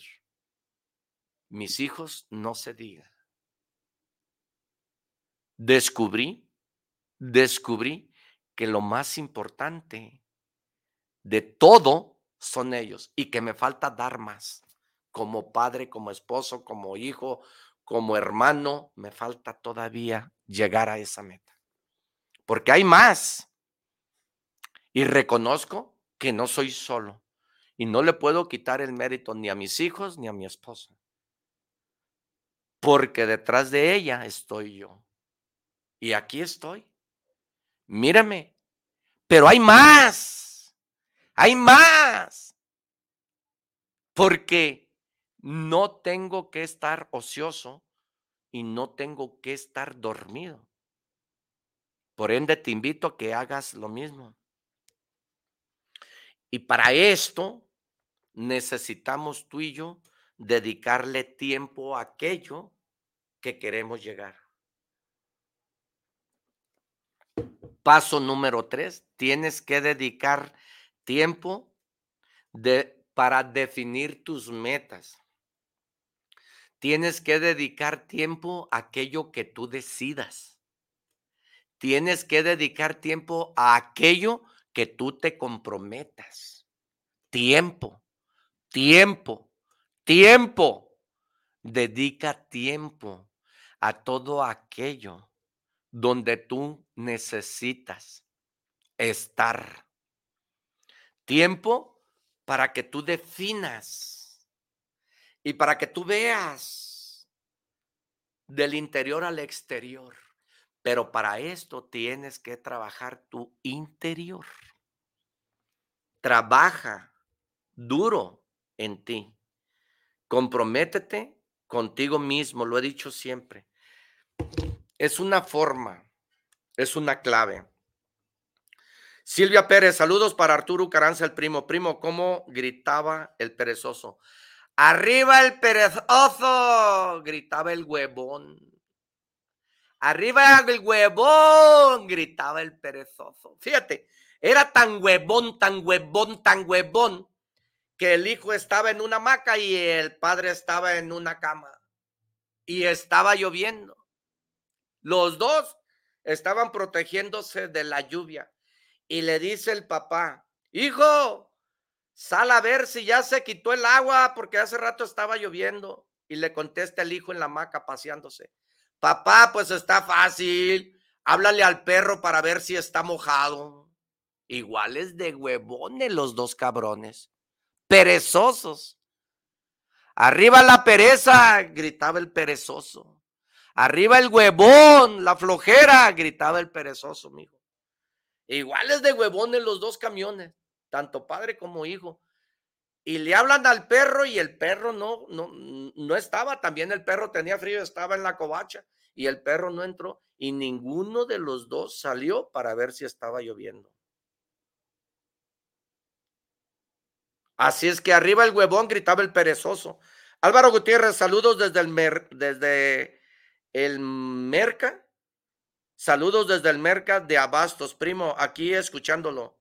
Mis hijos no se digan. Descubrí, descubrí que lo más importante de todo son ellos y que me falta dar más. Como padre, como esposo, como hijo, como hermano, me falta todavía llegar a esa meta. Porque hay más. Y reconozco que no soy solo. Y no le puedo quitar el mérito ni a mis hijos ni a mi esposa. Porque detrás de ella estoy yo. Y aquí estoy. Mírame. Pero hay más. Hay más. Porque no tengo que estar ocioso y no tengo que estar dormido. Por ende, te invito a que hagas lo mismo. Y para esto necesitamos tú y yo dedicarle tiempo a aquello que queremos llegar. Paso número tres, tienes que dedicar tiempo para definir tus metas. Tienes que dedicar tiempo a aquello que tú decidas. Tienes que dedicar tiempo a aquello que tú te comprometas. Tiempo, tiempo, tiempo. Dedica tiempo a todo aquello donde tú necesitas estar. Tiempo para que tú definas y para que tú veas del interior al exterior. Pero para esto tienes que trabajar tu interior. Trabaja duro en ti. Comprométete contigo mismo, lo he dicho siempre. Es una forma, es una clave. Silvia Pérez, saludos para Arturo Caranza, el primo. Primo, ¿cómo gritaba el perezoso? Arriba el perezoso, gritaba el huevón. Arriba el huevón, gritaba el perezoso. Fíjate, era tan huevón, tan huevón, tan huevón, que el hijo estaba en una hamaca y el padre estaba en una cama. Y estaba lloviendo. Los dos estaban protegiéndose de la lluvia. Y le dice el papá, hijo, sal a ver si ya se quitó el agua porque hace rato estaba lloviendo. Y le contesta el hijo en la hamaca paseándose. Papá, pues está fácil. Háblale al perro para ver si está mojado. Iguales de huevones los dos cabrones. Perezosos. Arriba la pereza, gritaba el perezoso. Arriba el huevón, la flojera, gritaba el perezoso, mijo. Iguales de huevones los dos camiones, tanto padre como hijo. Y le hablan al perro y el perro no, no, no estaba. También el perro tenía frío, estaba en la covacha y el perro no entró y ninguno de los dos salió para ver si estaba lloviendo. Así es que arriba el huevón gritaba el perezoso. Álvaro Gutiérrez, saludos desde el, desde el Merca. Saludos desde el Merca de Abastos, primo, aquí escuchándolo.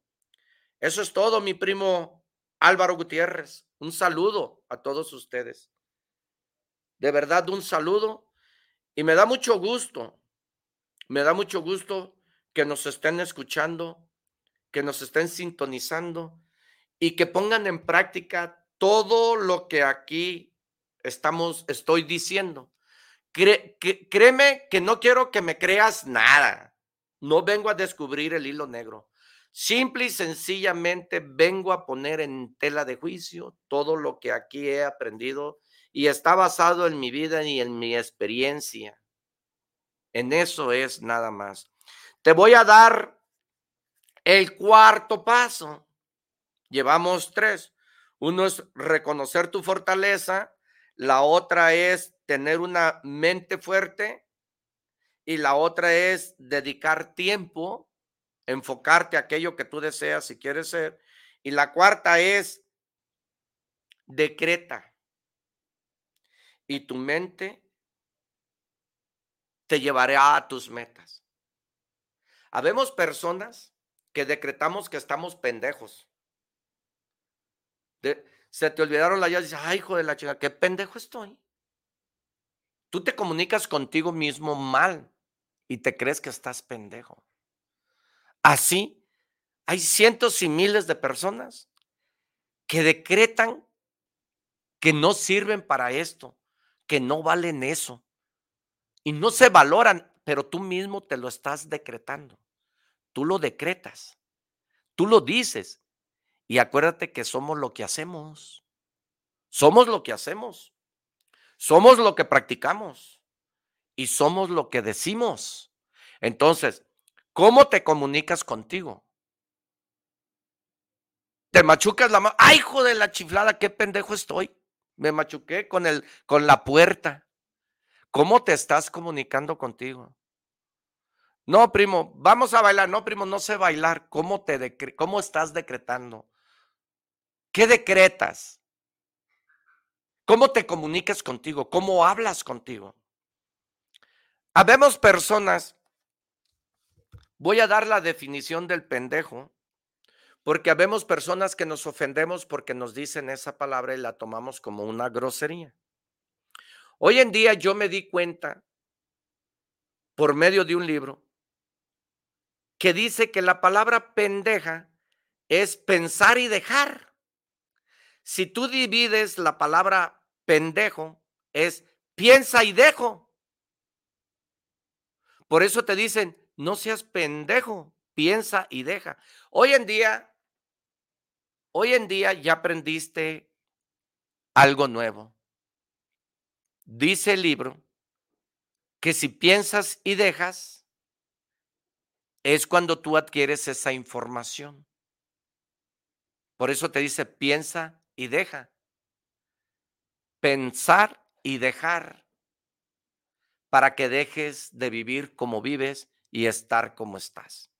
Eso es todo, mi primo Álvaro Gutiérrez. Un saludo a todos ustedes. De verdad, un saludo y me da mucho gusto, me da mucho gusto que nos estén escuchando, que nos estén sintonizando y que pongan en práctica todo lo que aquí estamos, estoy diciendo. créeme que no quiero que me creas nada. No vengo a descubrir el hilo negro. Simple y sencillamente vengo a poner en tela de juicio todo lo que aquí he aprendido y está basado en mi vida y en mi experiencia. En eso es nada más. Te voy a dar el cuarto paso. Llevamos tres. Uno es reconocer tu fortaleza, la otra es tener una mente fuerte y la otra es dedicar tiempo, enfocarte a aquello que tú deseas si quieres ser. Y la cuarta es decreta. Y tu mente te llevará a tus metas. Habemos personas que decretamos que estamos pendejos. se te olvidaron la llave y dices, ay, hijo de la chica, qué pendejo estoy. Tú te comunicas contigo mismo mal y te crees que estás pendejo. Así, hay cientos y miles de personas que decretan que no sirven para esto, que no valen eso. Y no se valoran, pero tú mismo te lo estás decretando. Tú lo decretas. Tú lo dices. Y acuérdate que somos lo que hacemos. Somos lo que hacemos. Somos lo que practicamos y somos lo que decimos. Entonces, ¿cómo te comunicas contigo? Te machucas la mano. ¡Ay, hijo de la chiflada! ¡Qué pendejo estoy! Me machuqué con, el, con la puerta. ¿Cómo te estás comunicando contigo? No, primo, vamos a bailar. No, primo, no sé bailar. ¿Cómo, te cómo estás decretando? ¿Qué decretas? ¿Cómo te comunicas contigo? ¿Cómo hablas contigo? Habemos personas, voy a dar la definición del pendejo, porque habemos personas que nos ofendemos porque nos dicen esa palabra y la tomamos como una grosería. Hoy en día yo me di cuenta, por medio de un libro, que dice que la palabra pendeja es pensar y dejar. Si tú divides la palabra pendejo es piensa y dejo. Por eso te dicen, no seas pendejo, piensa y deja. Hoy en día, hoy en día ya aprendiste algo nuevo. Dice el libro que si piensas y dejas, es cuando tú adquieres esa información. Por eso te dice, piensa y deja pensar y dejar para que dejes de vivir como vives y estar como estás.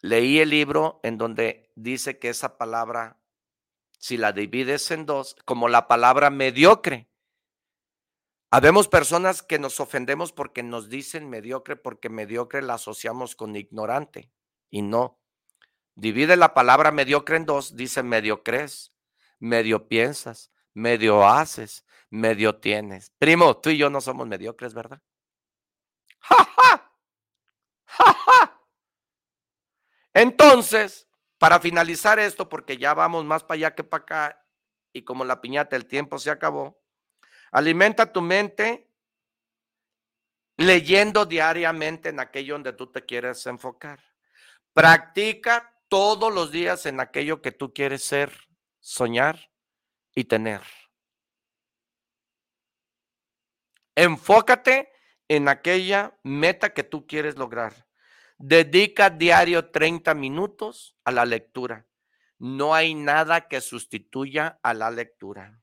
Leí el libro en donde dice que esa palabra, si la divides en dos, como la palabra mediocre, Habemos personas que nos ofendemos porque nos dicen mediocre, porque mediocre la asociamos con ignorante y no. Divide la palabra mediocre en dos, dice mediocres, medio piensas, medio haces, medio tienes. Primo, tú y yo no somos mediocres, ¿verdad? Entonces, para finalizar esto, porque ya vamos más para allá que para acá, y como la piñata el tiempo se acabó, alimenta tu mente leyendo diariamente en aquello donde tú te quieres enfocar. Practica todos los días en aquello que tú quieres ser, soñar y tener. Enfócate en aquella meta que tú quieres lograr. Dedica diario 30 minutos a la lectura. No hay nada que sustituya a la lectura.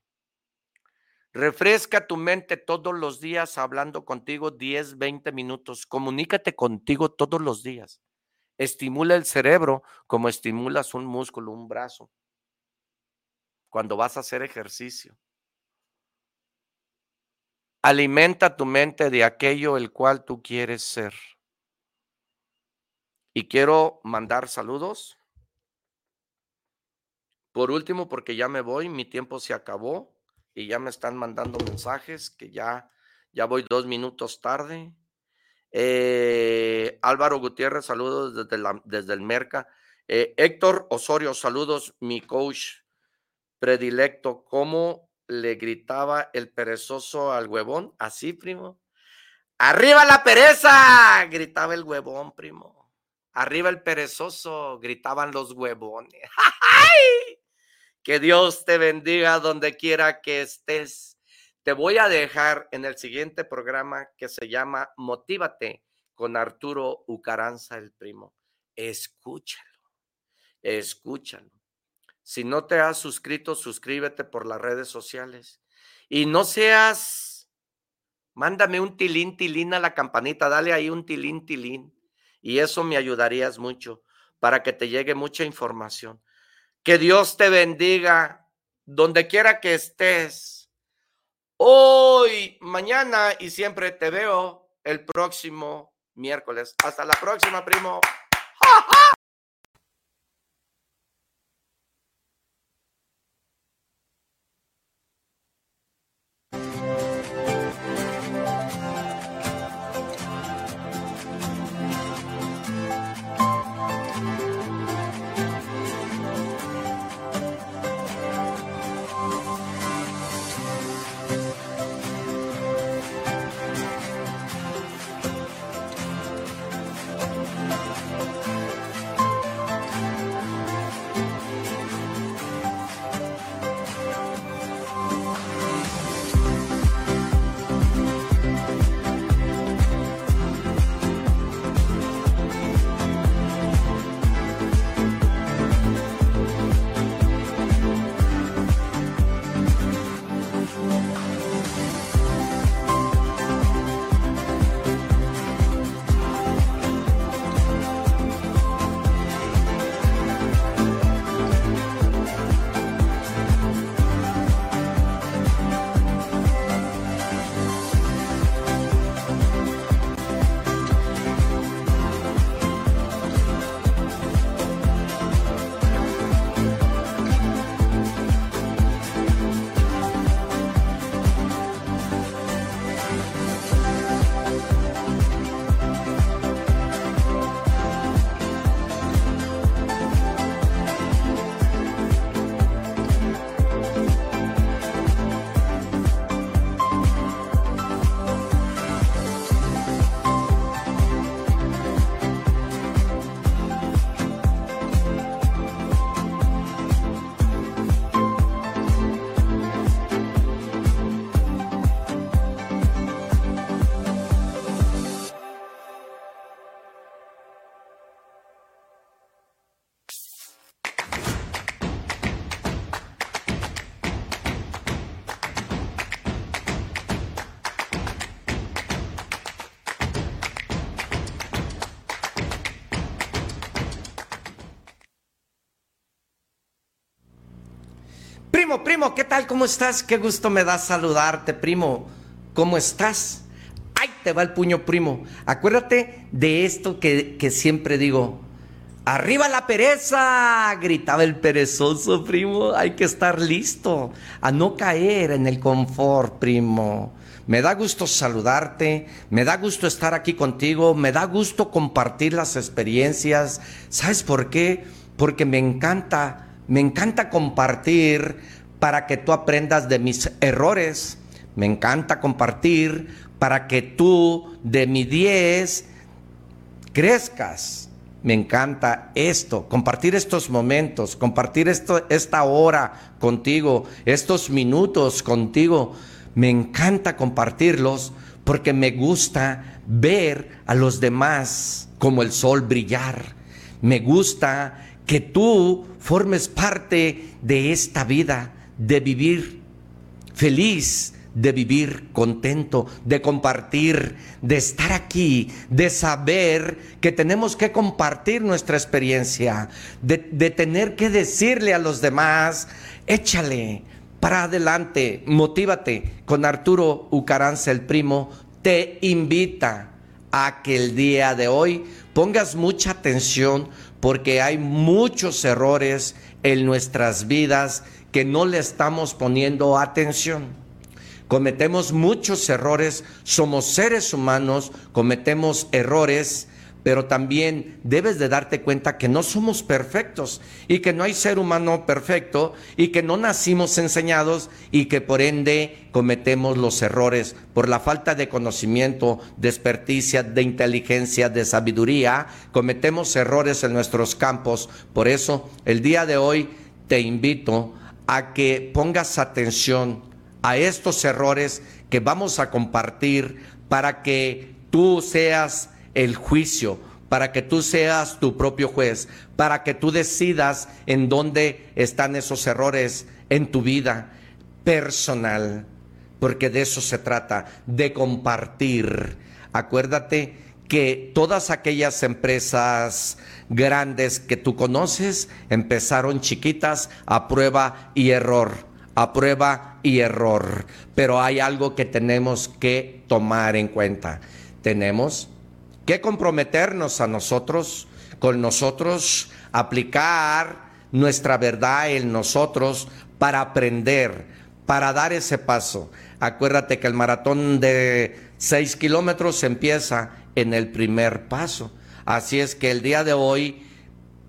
Refresca tu mente todos los días hablando contigo 10, 20 minutos. Comunícate contigo todos los días. Estimula el cerebro como estimulas un músculo, un brazo cuando vas a hacer ejercicio. Alimenta tu mente de aquello el cual tú quieres ser. Y quiero mandar saludos. Por último, porque ya me voy, mi tiempo se acabó y ya me están mandando mensajes que ya, ya voy dos minutos tarde. Eh, Álvaro Gutiérrez, saludos desde, desde el Merca. Eh, Héctor Osorio, saludos, mi coach predilecto, ¿cómo le gritaba el perezoso al huevón? Así, primo. ¡Arriba la pereza! gritaba el huevón, primo. Arriba el perezoso, gritaban los huevones. ¡Ay! Que Dios te bendiga donde quiera que estés. Te voy a dejar en el siguiente programa que se llama Motívate con Arturo Ucaranza, el primo. Escúchalo, escúchalo. Si no te has suscrito, suscríbete por las redes sociales. Y no seas, mándame un tilín, tilín a la campanita, dale ahí un tilín, tilín. Y eso me ayudarías mucho para que te llegue mucha información. Que Dios te bendiga donde quiera que estés. Hoy, mañana y siempre te veo el próximo miércoles. Hasta la próxima, primo. Primo, ¿qué tal? ¿Cómo estás? Qué gusto me da saludarte, primo. ¿Cómo estás? Ahí te va el puño, primo. Acuérdate de esto que, que siempre digo. ¡Arriba la pereza! gritaba el perezoso, primo. Hay que estar listo a no caer en el confort, primo. Me da gusto saludarte, me da gusto estar aquí contigo, me da gusto compartir las experiencias. ¿Sabes por qué? Porque me encanta me encanta compartir para que tú aprendas de mis errores. Me encanta compartir para que tú de mi 10 crezcas. Me encanta esto, compartir estos momentos, compartir esto, esta hora contigo, estos minutos contigo. Me encanta compartirlos porque me gusta ver a los demás como el sol brillar. Me gusta que tú formes parte de esta vida, de vivir feliz, de vivir contento, de compartir, de estar aquí, de saber que tenemos que compartir nuestra experiencia, de, tener que decirle a los demás, échale para adelante, motívate. Con Arturo Ucaranza, el primo, te invita a que el día de hoy pongas mucha atención porque hay muchos errores en nuestras vidas que no le estamos poniendo atención. Cometemos muchos errores, somos seres humanos, cometemos errores, pero también debes de darte cuenta que no somos perfectos y que no hay ser humano perfecto y que no nacimos enseñados y que por ende cometemos los errores por la falta de conocimiento, de experticia, de inteligencia, de sabiduría, cometemos errores en nuestros campos. Por eso el día de hoy te invito a que pongas atención a estos errores que vamos a compartir para que tú seas el juicio, para que tú seas tu propio juez, para que tú decidas en dónde están esos errores en tu vida personal, porque de eso se trata, de compartir. Acuérdate que todas aquellas empresas grandes que tú conoces empezaron chiquitas a prueba y error, a prueba y error. Pero hay algo que tenemos que tomar en cuenta. Tenemos que comprometernos a nosotros, con nosotros, aplicar nuestra verdad en nosotros para aprender, para dar ese paso. Acuérdate que el maratón de 6 kilómetros empieza en el primer paso. Así es que el día de hoy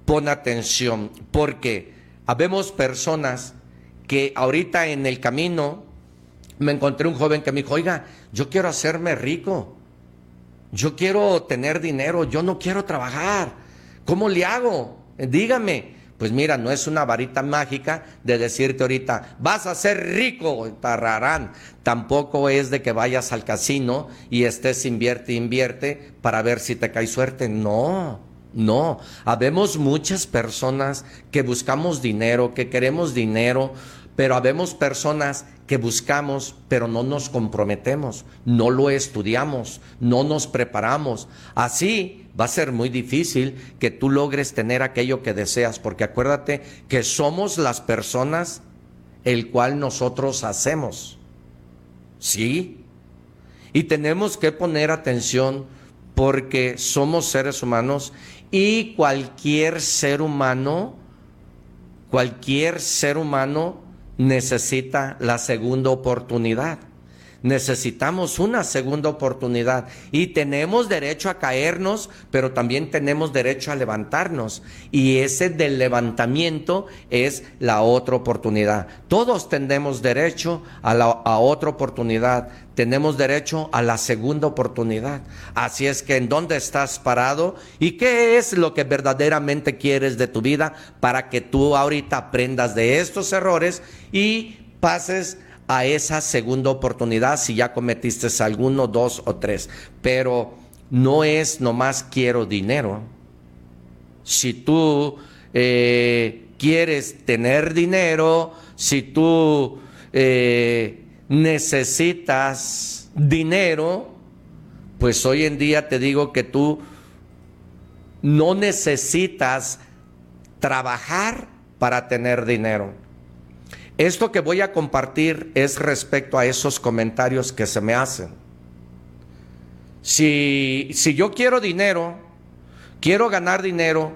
pon atención, porque habemos personas que ahorita en el camino me encontré un joven que me dijo, oiga, yo quiero hacerme rico, yo quiero tener dinero, yo no quiero trabajar, ¿cómo le hago? Dígame. Pues mira, no es una varita mágica de decirte ahorita, vas a ser rico, tararán. Tampoco es de que vayas al casino y estés invierte, invierte para ver si te cae suerte. No, no. Habemos muchas personas que buscamos dinero, que queremos dinero, pero habemos personas que buscamos, pero no nos comprometemos, no lo estudiamos, no nos preparamos. Así va a ser muy difícil que tú logres tener aquello que deseas, porque acuérdate que somos las personas el cual nosotros hacemos. ¿Sí? Y tenemos que poner atención porque somos seres humanos y cualquier ser humano, cualquier ser humano necesita la segunda oportunidad. Necesitamos una segunda oportunidad y tenemos derecho a caernos, pero también tenemos derecho a levantarnos. Y ese del levantamiento es la otra oportunidad. Todos tenemos derecho a, la, a otra oportunidad. Tenemos derecho a la segunda oportunidad. Así es que en dónde estás parado y qué es lo que verdaderamente quieres de tu vida para que tú ahorita aprendas de estos errores y pases a esa segunda oportunidad si ya cometiste alguno, dos o tres. Pero no es nomás quiero dinero. Si tú eh, quieres tener dinero, si tú eh, necesitas dinero, pues hoy en día te digo que tú no necesitas trabajar para tener dinero. Esto que voy a compartir es respecto a esos comentarios que se me hacen. Si, si yo quiero dinero, quiero ganar dinero,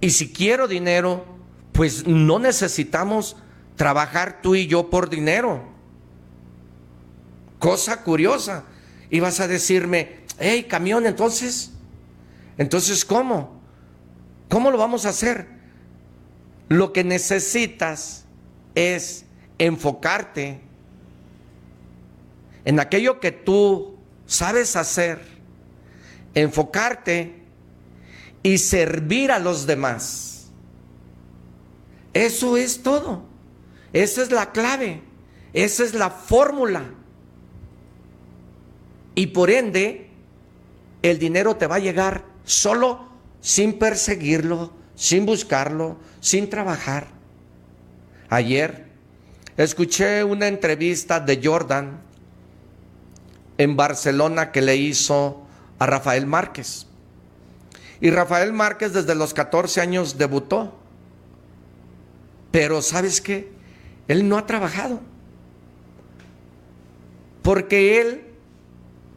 y si quiero dinero, pues no necesitamos trabajar tú y yo por dinero. Cosa curiosa. Y vas a decirme, hey, camión, entonces, entonces, ¿cómo? ¿Cómo lo vamos a hacer? Lo que necesitas es enfocarte en aquello que tú sabes hacer, enfocarte y servir a los demás. Eso es todo. Esa es la clave. Esa es la fórmula. Y por ende, el dinero te va a llegar solo sin perseguirlo, sin buscarlo, sin trabajar. Ayer escuché una entrevista de Jordan en Barcelona que le hizo a Rafael Márquez. Y Rafael Márquez desde los 14 años debutó. Pero ¿sabes qué? Él no ha trabajado. Porque él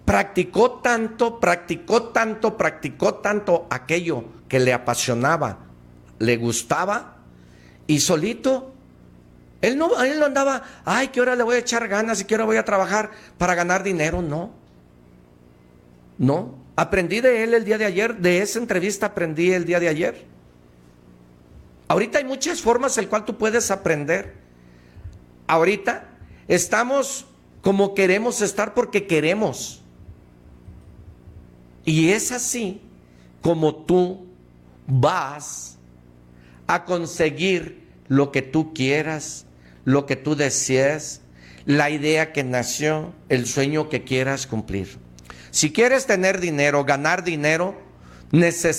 practicó tanto, practicó tanto, practicó tanto aquello que le apasionaba, le gustaba y solito él no, él andaba, ay, qué hora le voy a echar ganas y qué hora voy a trabajar para ganar dinero. No. No. Aprendí de él el día de ayer, de esa entrevista aprendí el día de ayer. Ahorita hay muchas formas en cual tú puedes aprender. Ahorita estamos como queremos estar porque queremos. Y es así como tú vas a conseguir lo que tú quieras, lo que tú desees, la idea que nació, el sueño que quieras cumplir. Si quieres tener dinero, ganar dinero,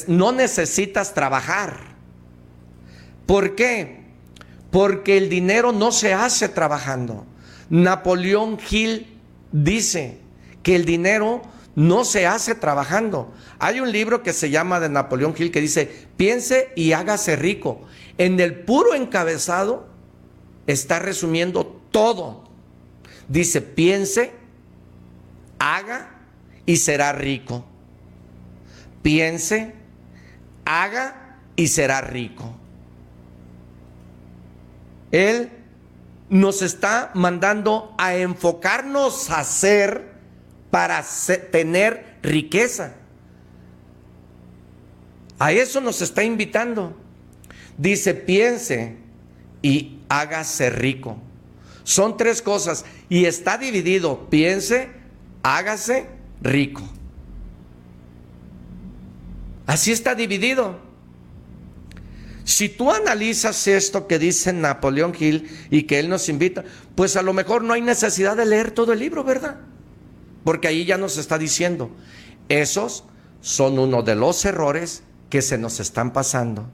no necesitas trabajar. ¿Por qué? Porque el dinero no se hace trabajando. Napoleón Hill dice que el dinero no se hace trabajando. Hay un libro que se llama de Napoleón Hill que dice, piense y hágase rico. En el puro encabezado está resumiendo todo. Dice, piense, haga y será rico. Piense, haga y será rico. Él nos está mandando a enfocarnos a ser para tener riqueza. A eso nos está invitando. Dice, piense y hágase rico. Son tres cosas y está dividido. Piense, hágase rico. Así está dividido. Si tú analizas esto que dice Napoleón Hill y que él nos invita, pues a lo mejor no hay necesidad de leer todo el libro, ¿verdad? Porque ahí ya nos está diciendo, esos son uno de los errores que se nos están pasando.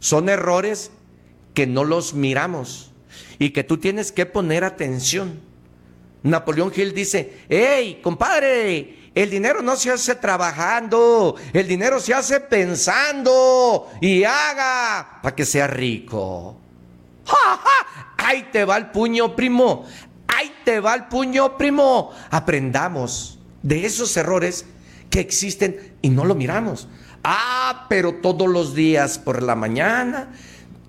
Son errores que no los miramos y que tú tienes que poner atención. Napoleón Hill dice, hey, compadre, el dinero no se hace trabajando, el dinero se hace pensando y haga para que sea rico. ¡Ja, Ahí te va el puño, primo. Ahí te va el puño, primo. Aprendamos de esos errores que existen y no lo miramos. Ah, pero todos los días por la mañana,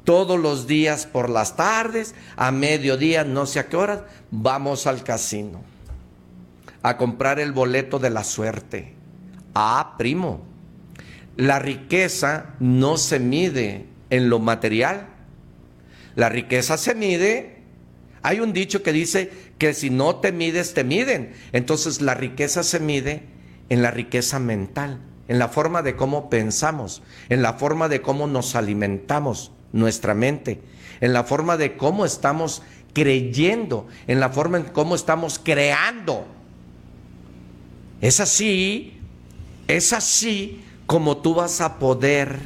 todos los días por las tardes, a mediodía, no sé a qué horas, vamos al casino a comprar el boleto de la suerte. Ah, primo, la riqueza no se mide en lo material. La riqueza se mide. Hay un dicho que dice que si no te mides, te miden. Entonces la riqueza se mide en la riqueza mental, en la forma de cómo pensamos, en la forma de cómo nos alimentamos nuestra mente, en la forma de cómo estamos creyendo, en la forma en cómo estamos creando es así, es así como tú vas a poder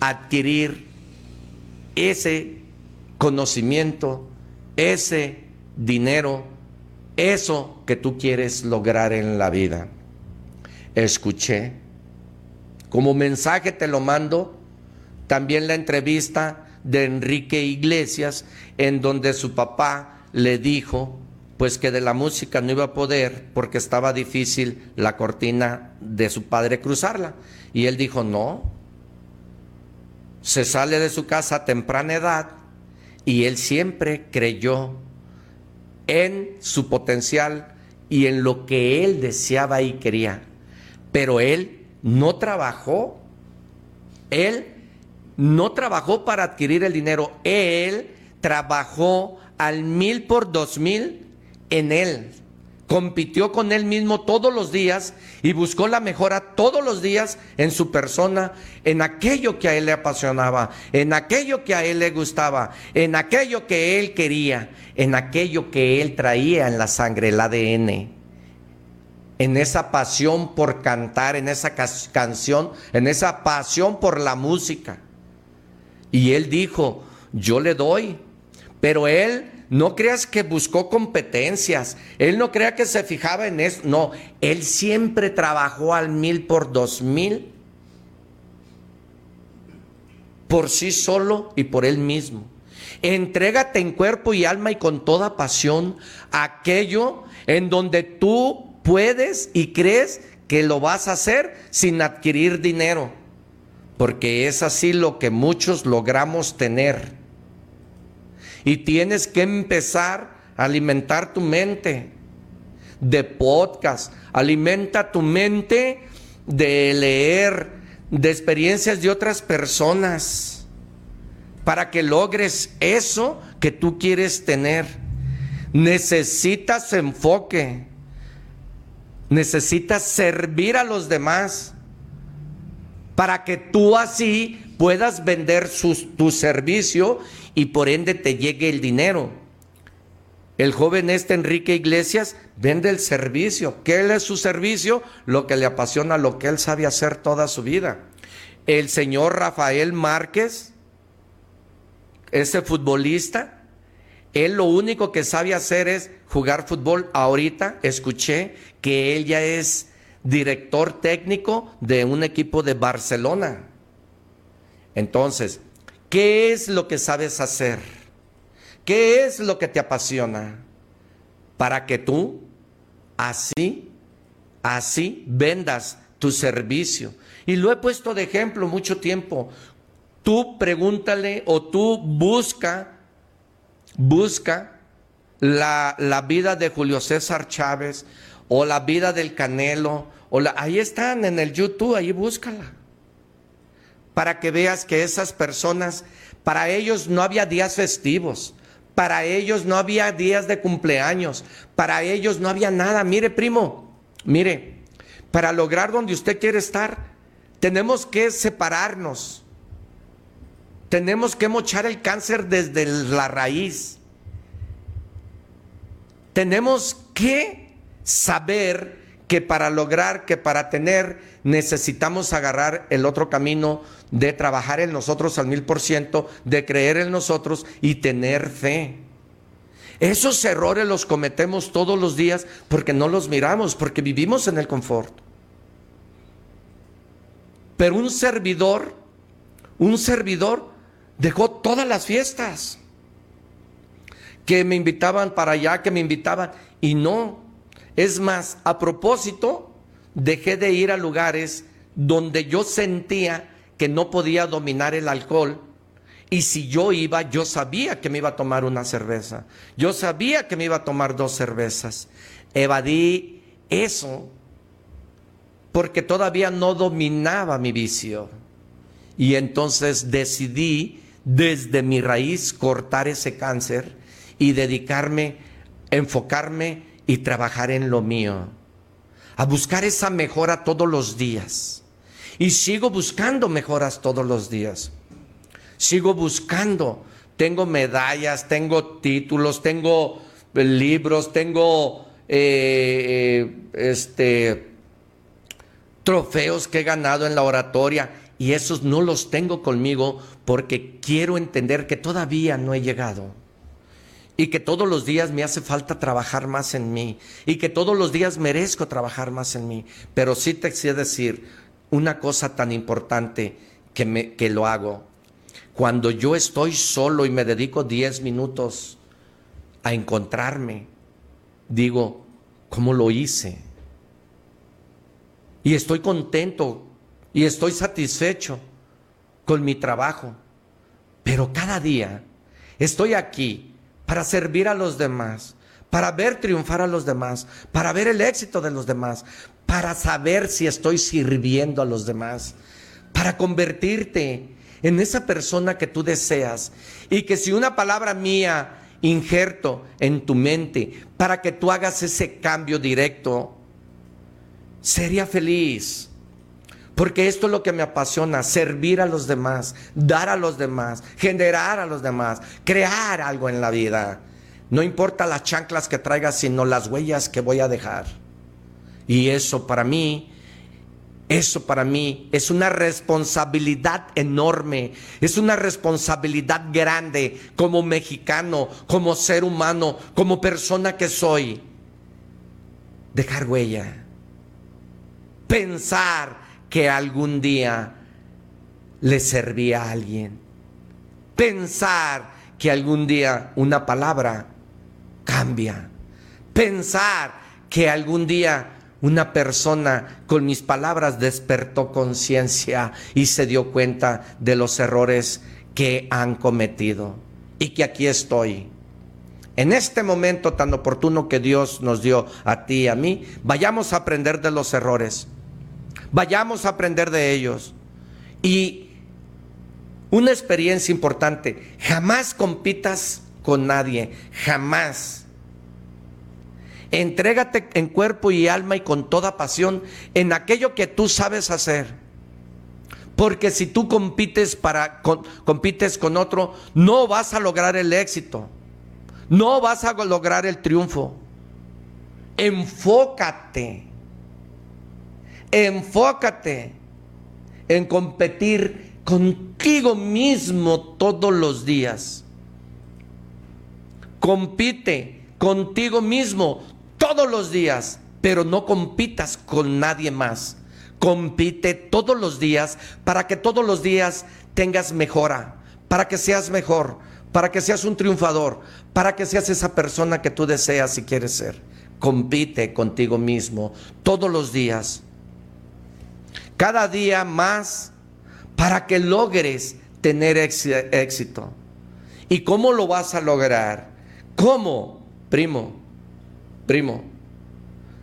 adquirir ese conocimiento, ese dinero, eso que tú quieres lograr en la vida. Escuché, como mensaje te lo mando, también la entrevista de Enrique Iglesias, en donde su papá le dijo pues que de la música no iba a poder porque estaba difícil la cortina de su padre cruzarla. Y él dijo, no, se sale de su casa a temprana edad y él siempre creyó en su potencial y en lo que él deseaba y quería. Pero él no trabajó, él no trabajó para adquirir el dinero, él trabajó al mil por dos mil en él. Compitió con él mismo todos los días y buscó la mejora todos los días en su persona, en aquello que a él le apasionaba, en aquello que a él le gustaba, en aquello que él quería, en aquello que él traía en la sangre, el ADN en esa pasión por cantar, en esa canción, en esa pasión por la música. Y él dijo, yo le doy, pero él no creas que buscó competencias, él no crea que se fijaba en eso, no, él siempre trabajó al mil por dos mil, por sí solo y por él mismo. Entrégate en cuerpo y alma y con toda pasión aquello en donde tú puedes y crees que lo vas a hacer sin adquirir dinero, porque es así lo que muchos logramos tener y tienes que empezar a alimentar tu mente. de podcast, alimenta tu mente de leer, de experiencias de otras personas, para que logres eso que tú quieres tener. Necesitas enfoque, necesitas servir a los demás, para que tú así puedas vender tu servicio y por ende te llegue el dinero. El joven este Enrique Iglesias vende el servicio. ¿Qué es su servicio? Lo que le apasiona, lo que él sabe hacer toda su vida. El señor Rafael Márquez, ese futbolista, él lo único que sabe hacer es jugar fútbol. Ahorita escuché que él ya es director técnico de un equipo de Barcelona. Entonces, ¿qué es lo que sabes hacer? ¿Qué es lo que te apasiona? Para que tú así, así vendas tu servicio. Y lo he puesto de ejemplo mucho tiempo. Tú pregúntale o tú busca, busca la, la vida de Julio César Chávez o la vida del Canelo. Ahí están en el YouTube, ahí búscala para que veas que esas personas, para ellos no había días festivos, para ellos no había días de cumpleaños, para ellos no había nada. Mire, primo, mire, para lograr donde usted quiere estar, tenemos que separarnos. Tenemos que mochar el cáncer desde la raíz. Tenemos que saber que para lograr, que para tener, necesitamos agarrar el otro camino de trabajar en nosotros al mil por ciento, de creer en nosotros y tener fe. Esos errores los cometemos todos los días porque no los miramos, porque vivimos en el confort. Pero un servidor, un servidor dejó todas las fiestas que me invitaban para allá, que me invitaban, y no, es más, a propósito, dejé de ir a lugares donde yo sentía que no podía dominar el alcohol. Y si yo iba, yo sabía que me iba a tomar una cerveza. Yo sabía que me iba a tomar dos cervezas. Evadí eso porque todavía no dominaba mi vicio. Y entonces decidí desde mi raíz cortar ese cáncer y dedicarme, enfocarme y trabajar en lo mío, a buscar esa mejora todos los días. Y sigo buscando mejoras todos los días. Sigo buscando. Tengo medallas, tengo títulos, tengo libros, tengo eh, eh, este, trofeos que he ganado en la oratoria. Y esos no los tengo conmigo porque quiero entender que todavía no he llegado y que todos los días me hace falta trabajar más en mí y que todos los días merezco trabajar más en mí. Pero sí te sé decir una cosa tan importante que, me, que lo hago. Cuando yo estoy solo y me dedico 10 minutos a encontrarme, digo, ¿cómo lo hice? Y estoy contento y estoy satisfecho con mi trabajo. Pero cada día estoy aquí para servir a los demás, para ver triunfar a los demás, para ver el éxito de los demás, para saber si estoy sirviendo a los demás, para convertirte en esa persona que tú deseas y que si una palabra mía injerto en tu mente para que tú hagas ese cambio directo, sería feliz. Porque esto es lo que me apasiona, servir a los demás, dar a los demás, generar a los demás, crear algo en la vida. No importa las chanclas que traigas, sino las huellas que voy a dejar. Y eso para mí, eso para mí es una responsabilidad enorme, es una responsabilidad grande como mexicano, como ser humano, como persona que soy. Dejar huella. Pensar que algún día le servía a alguien. Pensar que algún día una palabra cambia. Pensar que algún día una persona con mis palabras despertó conciencia y se dio cuenta de los errores que han cometido. Y que aquí estoy. en este momento tan oportuno que Dios nos dio a ti y a mí, vayamos a aprender de los errores. Vayamos a aprender de ellos. Y una experiencia importante, jamás compitas con nadie, jamás. Entrégate en cuerpo y alma y con toda pasión en aquello que tú sabes hacer. Porque si tú compites para compites con otro, no vas a lograr el éxito no vas a lograr el triunfo. Enfócate. Enfócate en competir contigo mismo todos los días. Compite contigo mismo todos los días, pero no compitas con nadie más. Compite todos los días para que todos los días tengas mejora, para que seas mejor, para que seas un triunfador, para que seas esa persona que tú deseas y quieres ser. Compite contigo mismo todos los días, cada día más, para que logres tener éxito. ¿Y cómo lo vas a lograr? ¿Cómo? Primo, primo,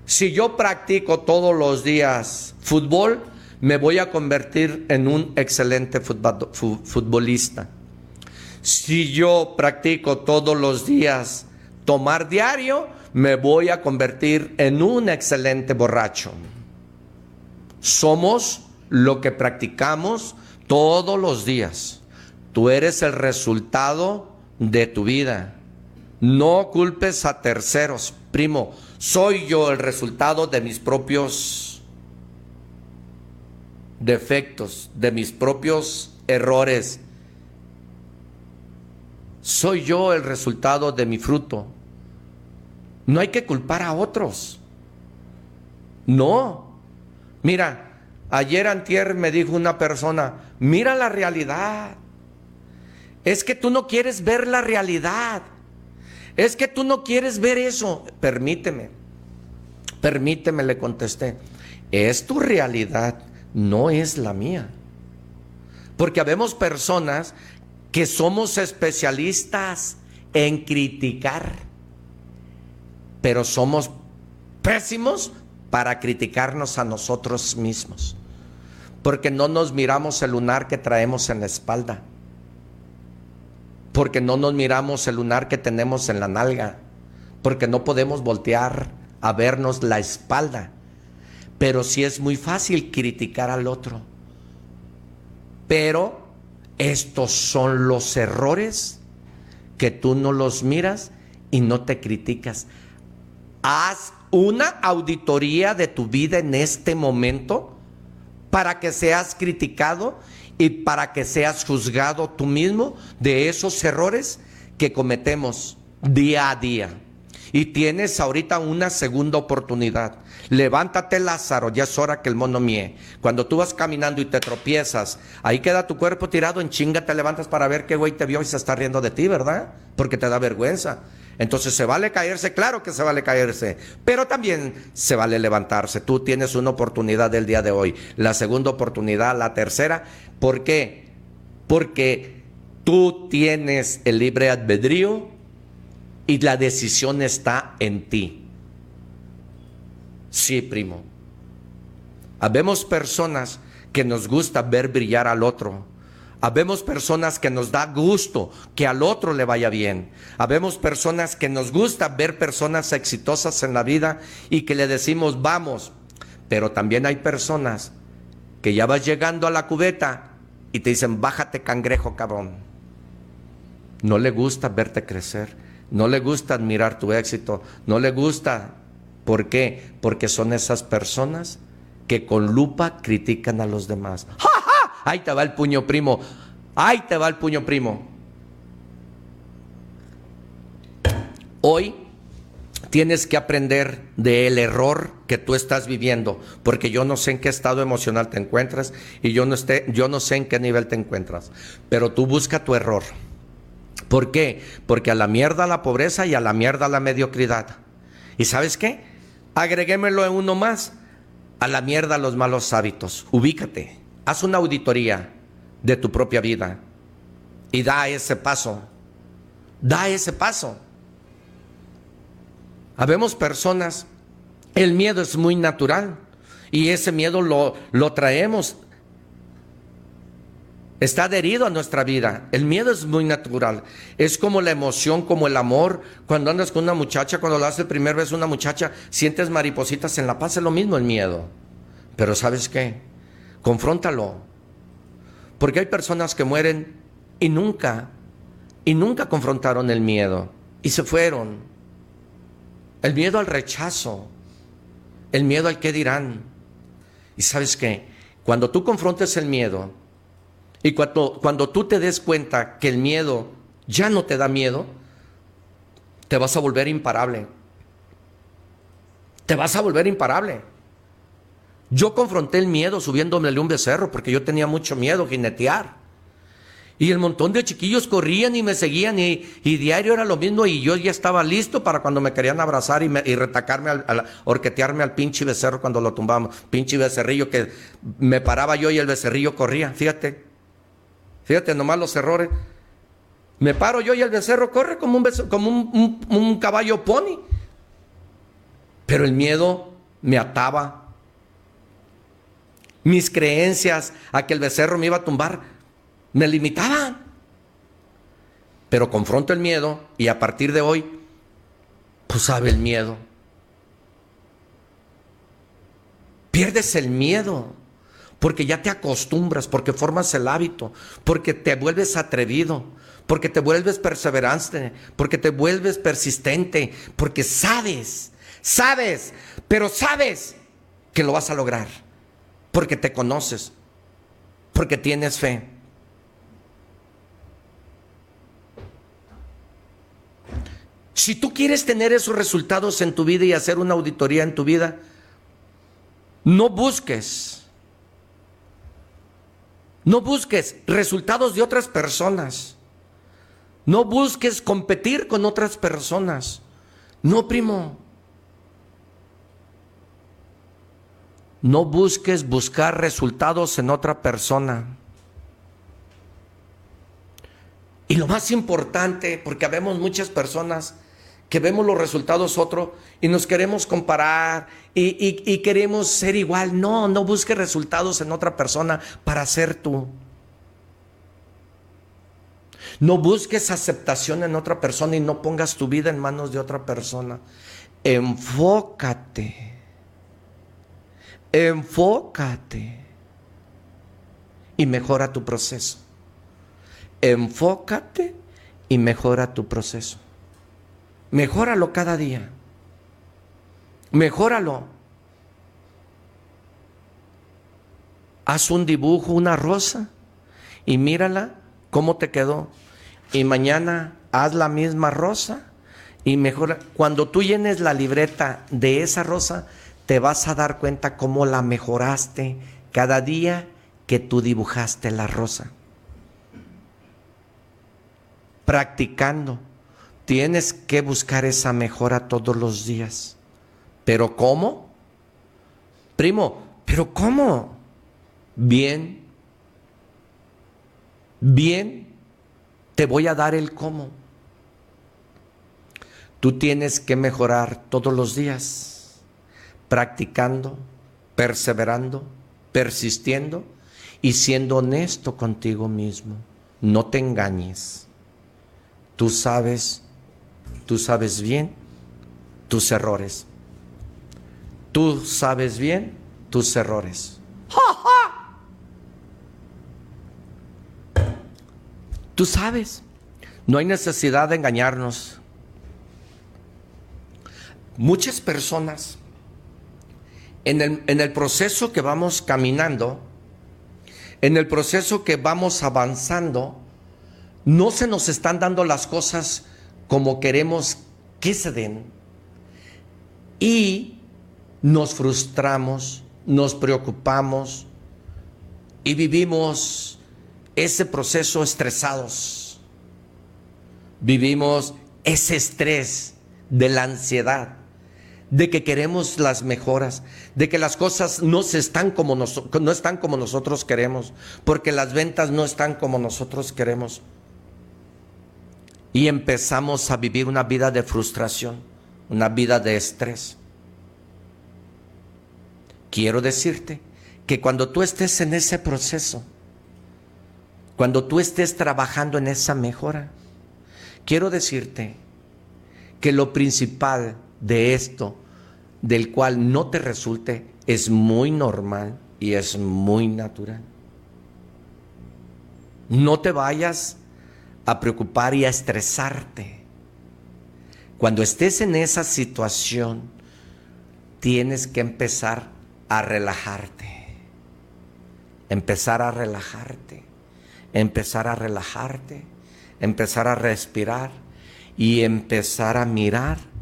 si yo practico todos los días fútbol, me voy a convertir en un excelente futbolista. Si yo practico todos los días tomar diario, me voy a convertir en un excelente borracho. Somos lo que practicamos todos los días. Tú eres el resultado de tu vida. No culpes a terceros. Primo, soy yo el resultado de mis propios defectos, de mis propios errores, soy yo el resultado de mi fruto. No hay que culpar a otros. No. Mira, ayer antier me dijo una persona, mira la realidad. Es que tú no quieres ver la realidad. Es que tú no quieres ver eso. Permíteme. Permíteme, le contesté. Es tu realidad, no es la mía. Porque habemos personas que somos especialistas en criticar, pero somos pésimos para criticarnos a nosotros mismos, porque no nos miramos el lunar que traemos en la espalda, porque no nos miramos el lunar que tenemos en la nalga, porque no podemos voltear a vernos la espalda, pero sí es muy fácil criticar al otro, pero estos son los errores que tú no los miras y no te criticas. Haz una auditoría de tu vida en este momento para que seas criticado y para que seas juzgado tú mismo de esos errores que cometemos día a día. Y tienes ahorita una segunda oportunidad. Levántate, Lázaro, ya es hora que el mono mie. Cuando tú vas caminando y te tropiezas, ahí queda tu cuerpo tirado, en chinga te levantas para ver qué güey te vio y se está riendo de ti, ¿verdad? Porque te da vergüenza. Entonces se vale caerse, claro que se vale caerse, pero también se vale levantarse. Tú tienes una oportunidad del día de hoy, la segunda oportunidad, la tercera. ¿Por qué? Porque tú tienes el libre albedrío y la decisión está en ti. Sí, primo. Habemos personas que nos gusta ver brillar al otro. Habemos personas que nos da gusto que al otro le vaya bien. Habemos personas que nos gusta ver personas exitosas en la vida y que le decimos vamos. Pero también hay personas que ya vas llegando a la cubeta y te dicen bájate cangrejo cabrón. No le gusta verte crecer. No le gusta admirar tu éxito. No le gusta ¿Por qué? Porque son esas personas que con lupa critican a los demás. Ahí te va el puño primo. Ahí te va el puño primo. Hoy tienes que aprender del error que tú estás viviendo, porque yo no sé en qué estado emocional te encuentras y yo no, esté, yo no sé en qué nivel te encuentras, pero tú busca tu error. ¿Por qué? Porque a la mierda la pobreza y a la mierda la mediocridad. ¿Y sabes qué? Agreguémelo en uno más. A la mierda los malos hábitos. Ubícate. Haz una auditoría de tu propia vida. Y da ese paso. Da ese paso. Habemos personas, el miedo es muy natural y ese miedo lo, lo traemos. Está adherido a nuestra vida. El miedo es muy natural. Es como la emoción, como el amor. Cuando andas con una muchacha, cuando lo haces el primer vez una muchacha, sientes maripositas en la paz. Es lo mismo el miedo. Pero ¿sabes qué? Confróntalo. Porque hay personas que mueren y nunca, y nunca confrontaron el miedo. Y se fueron. El miedo al rechazo. El miedo al qué dirán. Y sabes qué? Cuando tú confrontes el miedo y cuando, cuando tú te des cuenta que el miedo ya no te da miedo, te vas a volver imparable. Te vas a volver imparable. Yo confronté el miedo subiéndome de un becerro porque yo tenía mucho miedo jinetear. Y el montón de chiquillos corrían y me seguían y, diario era lo mismo y yo ya estaba listo para cuando me querían abrazar y, retacarme, al, orquetearme al pinche becerro cuando lo tumbamos. Pinche becerrillo que me paraba yo y el becerrillo corría. Fíjate, fíjate nomás los errores. Me paro yo y el becerro corre como un, como un caballo pony. Pero el miedo me ataba. Mis creencias a que el becerro me iba a tumbar me limitaban. Pero confronto el miedo y a partir de hoy, pues sabe el miedo. Pierdes el miedo porque ya te acostumbras, porque formas el hábito, porque te vuelves atrevido, porque te vuelves perseverante, porque te vuelves persistente, porque sabes, sabes, pero sabes que lo vas a lograr, porque te conoces, porque tienes fe. Si tú quieres tener esos resultados en tu vida y hacer una auditoría en tu vida, no busques, no busques resultados de otras personas. No busques competir con otras personas. No, primo. No busques buscar resultados en otra persona. Y lo más importante, porque habemos muchas personas que vemos los resultados otro y nos queremos comparar y, queremos ser igual. No, no busques resultados en otra persona para ser tú. No busques aceptación en otra persona y no pongas tu vida en manos de otra persona. Enfócate. Enfócate. Y mejora tu proceso. Enfócate y mejora tu proceso. Mejóralo cada día. Mejóralo. Haz un dibujo, una rosa, y mírala cómo te quedó. Y mañana haz la misma rosa y mejora. Cuando tú llenes la libreta de esa rosa, te vas a dar cuenta cómo la mejoraste cada día que tú dibujaste la rosa. Practicando Tienes que buscar esa mejora todos los días. ¿Pero cómo? Primo, ¿pero cómo? Bien. Bien. Te voy a dar el cómo. Tú tienes que mejorar todos los días, practicando, perseverando, persistiendo y siendo honesto contigo mismo. No te engañes. Tú sabes Tú sabes bien tus errores. Tú sabes bien tus errores. Tú sabes. No hay necesidad de engañarnos. Muchas personas en el, en el, proceso que vamos caminando, en el proceso que vamos avanzando, no se nos están dando las cosas como queremos que se den y nos frustramos, nos preocupamos y vivimos ese proceso estresados. Vivimos ese estrés de la ansiedad, de que queremos las mejoras, de que las cosas no, se están, como no están como nosotros queremos, porque las ventas no están como nosotros queremos y empezamos a vivir una vida de frustración, una vida de estrés. Quiero decirte que cuando tú estés en ese proceso, cuando tú estés trabajando en esa mejora, quiero decirte que lo principal de esto, del cual no te resulte, es muy normal y es muy natural. No te vayas a preocupar y a estresarte. Cuando estés en esa situación, tienes que empezar a relajarte. Empezar a relajarte. Empezar a relajarte. Empezar a respirar y empezar a mirar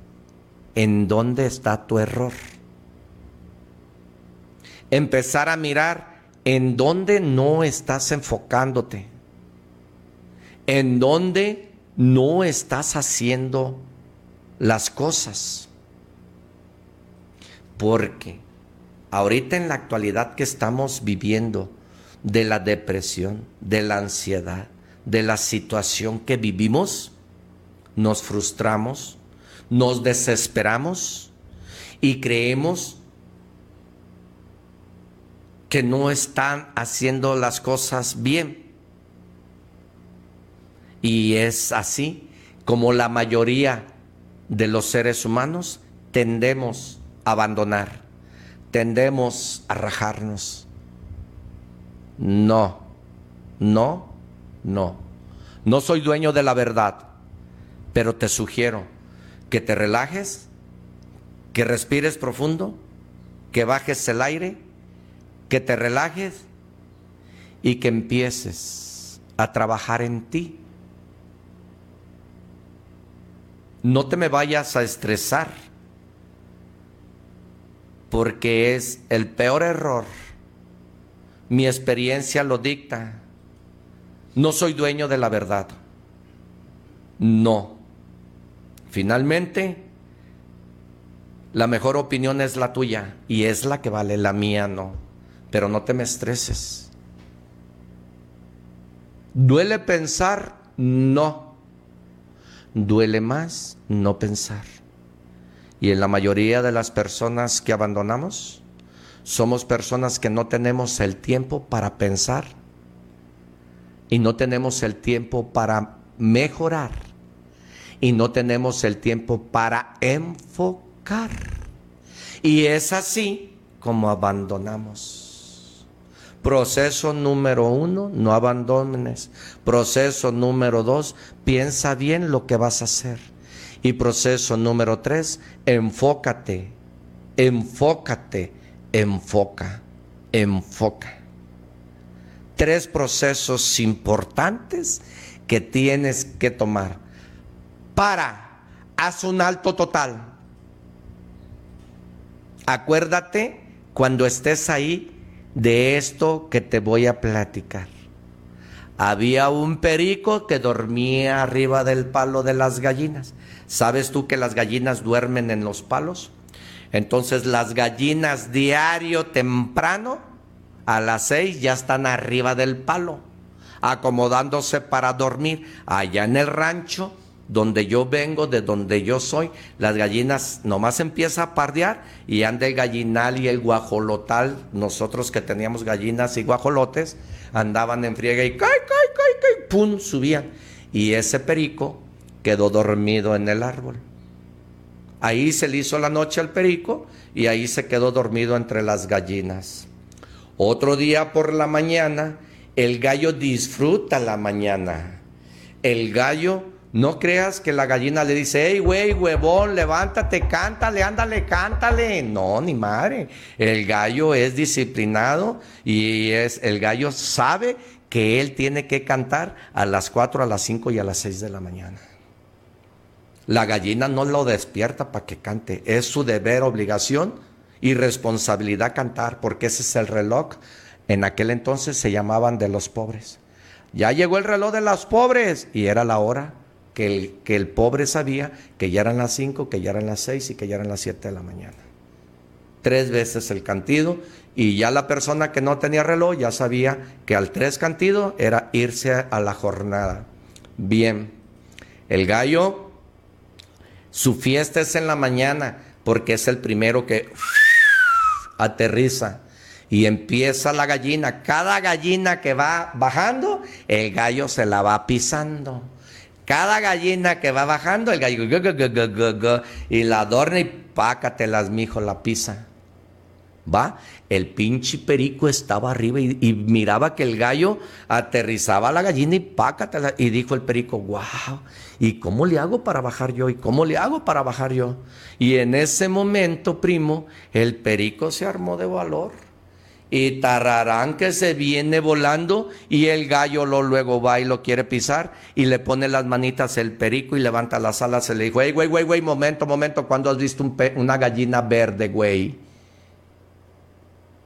en dónde está tu error. Empezar a mirar en dónde no estás enfocándote. En dónde no estás haciendo las cosas. Porque ahorita en la actualidad que estamos viviendo de la depresión, de la ansiedad, de la situación que vivimos, nos frustramos, nos desesperamos y creemos que no están haciendo las cosas bien. Y es así como la mayoría de los seres humanos tendemos a abandonar, tendemos a rajarnos. No, no, no. No soy dueño de la verdad, pero te sugiero que te relajes, que respires profundo, que bajes el aire, que te relajes y que empieces a trabajar en ti no te me vayas a estresar, porque es el peor error. Mi experiencia lo dicta. No soy dueño de la verdad. No. Finalmente, la mejor opinión es la tuya y es la que vale, la mía no. Pero no te me estreses. ¿Duele pensar? No duele más no pensar. Y en la mayoría de las personas que abandonamos, somos personas que no tenemos el tiempo para pensar y no tenemos el tiempo para mejorar y no tenemos el tiempo para enfocar. Y es así como abandonamos. Proceso número uno, no abandones. Proceso número dos, piensa bien lo que vas a hacer. Y proceso número tres, enfócate, enfócate, enfoca, enfoca. Tres procesos importantes que tienes que tomar. Para, haz un alto total. Acuérdate cuando estés ahí de esto que te voy a platicar. Había un perico que dormía arriba del palo de las gallinas. ¿Sabes tú que las gallinas duermen en los palos? Entonces las gallinas diario temprano, a las seis, ya están arriba del palo, acomodándose para dormir. Allá en el rancho donde yo vengo, de donde yo soy, las gallinas nomás empieza a pardear y anda el gallinal y el guajolotal, nosotros que teníamos gallinas y guajolotes, andaban en friega y cae, cae, cae, cae, pum, subían. Y ese perico quedó dormido en el árbol. Ahí se le hizo la noche al perico y ahí se quedó dormido entre las gallinas. Otro día por la mañana, el gallo disfruta la mañana. El gallo no creas que la gallina le dice, hey, güey, huevón, levántate, cántale, ándale, cántale. No, ni madre. El gallo es disciplinado y es, el gallo sabe que él tiene que cantar a las 4, a las 5 y a las 6 de la mañana. La gallina no lo despierta para que cante. Es su deber, obligación y responsabilidad cantar, porque ese es el reloj. En aquel entonces se llamaban de los pobres. Ya llegó el reloj de los pobres y era la hora que el, pobre sabía que ya eran las 5, que ya eran las 6 y que ya eran las 7 de la mañana. Tres veces el cantido y ya la persona que no tenía reloj ya sabía que al tres cantido era irse a la jornada. Bien, el gallo Su fiesta es en la mañana porque es el primero que aterriza y empieza la gallina. Cada gallina que va bajando, el gallo se la va pisando. Cada gallina que va bajando, el gallo y la adorna y pácatelas, mijo, la pisa. ¿Va? El pinche perico estaba arriba y, miraba que el gallo aterrizaba la gallina y pácatela. Y dijo el perico, wow, ¿y cómo le hago para bajar yo? ¿Y cómo le hago para bajar yo? Y en ese momento, primo, el perico se armó de valor. Y tararán que se viene volando y el gallo lo luego va y lo quiere pisar y le pone las manitas el perico y levanta las alas. Se le dijo, güey, güey, güey, momento, momento, ¿cuándo has visto una gallina verde, güey?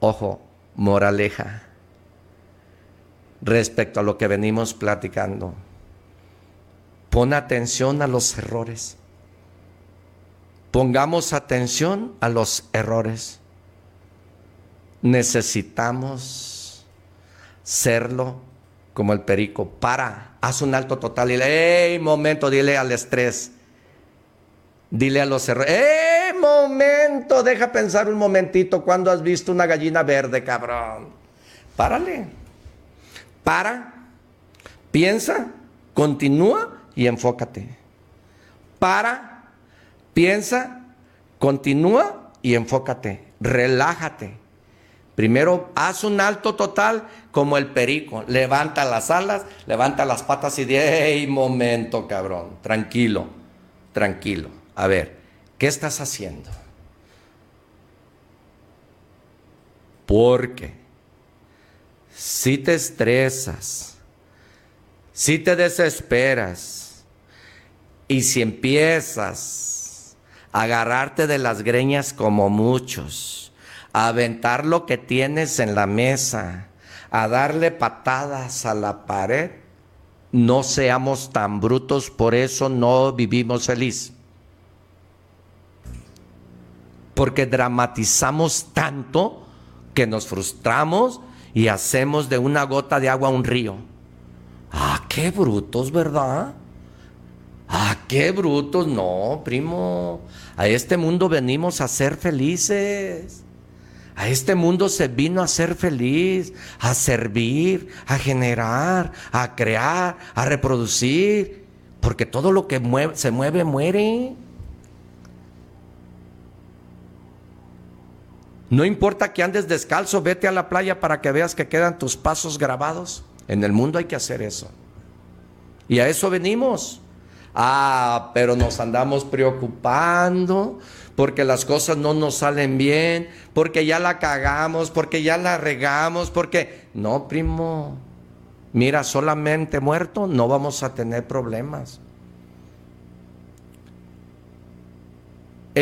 Ojo, moraleja, respecto a lo que venimos platicando. Pon atención a los errores. Pongamos atención a los errores. Necesitamos serlo como el perico. Para, haz un alto total y dile, ¡hey, momento! Dile al estrés. Dile a los errores, ¡eh, momento! Deja pensar un momentito. ¿Cuándo has visto una gallina verde, cabrón? Párale. Para, piensa, continúa y enfócate. Para, piensa, continúa y enfócate. Relájate. Primero, haz un alto total como el perico. Levanta las alas, levanta las patas y di, ¡hey, momento, cabrón! Tranquilo, tranquilo. A ver, ¿qué estás haciendo? Porque si te estresas, si te desesperas y si empiezas a agarrarte de las greñas como muchos, a aventar lo que tienes en la mesa, a darle patadas a la pared, no seamos tan brutos, por eso no vivimos feliz porque dramatizamos tanto que nos frustramos y hacemos de una gota de agua un río. Ah, qué brutos, ¿verdad? Ah, qué brutos. No, primo. A este mundo venimos a ser felices. A este mundo se vino a ser feliz, a servir, a generar, a crear, a reproducir. Porque todo lo que se mueve muere. No importa que andes descalzo, vete a la playa para que veas que quedan tus pasos grabados. En el mundo hay que hacer eso. Y a eso venimos. Ah, pero nos andamos preocupando porque las cosas no nos salen bien, porque ya la cagamos, porque ya la regamos, porque... No, primo. Mira, solamente muerto no vamos a tener problemas.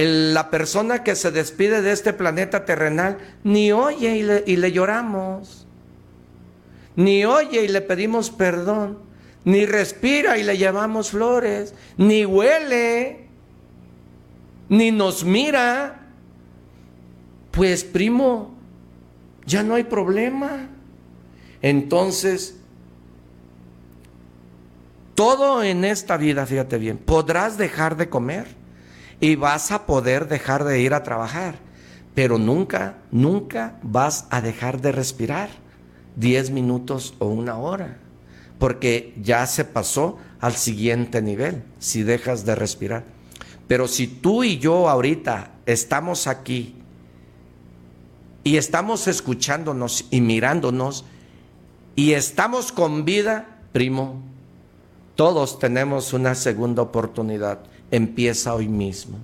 la persona que se despide de este planeta terrenal ni oye y le, y le lloramos, ni oye y le pedimos perdón, ni respira y le llevamos flores, ni huele, ni nos mira. Pues primo, ya no hay problema. Entonces, todo en esta vida, fíjate bien, podrás dejar de comer y vas a poder dejar de ir a trabajar, pero nunca, nunca vas a dejar de respirar 10 minutos o una hora, porque ya se pasó al siguiente nivel si dejas de respirar. Pero si tú y yo ahorita estamos aquí y estamos escuchándonos y mirándonos y estamos con vida, primo, todos tenemos una segunda oportunidad empieza hoy mismo.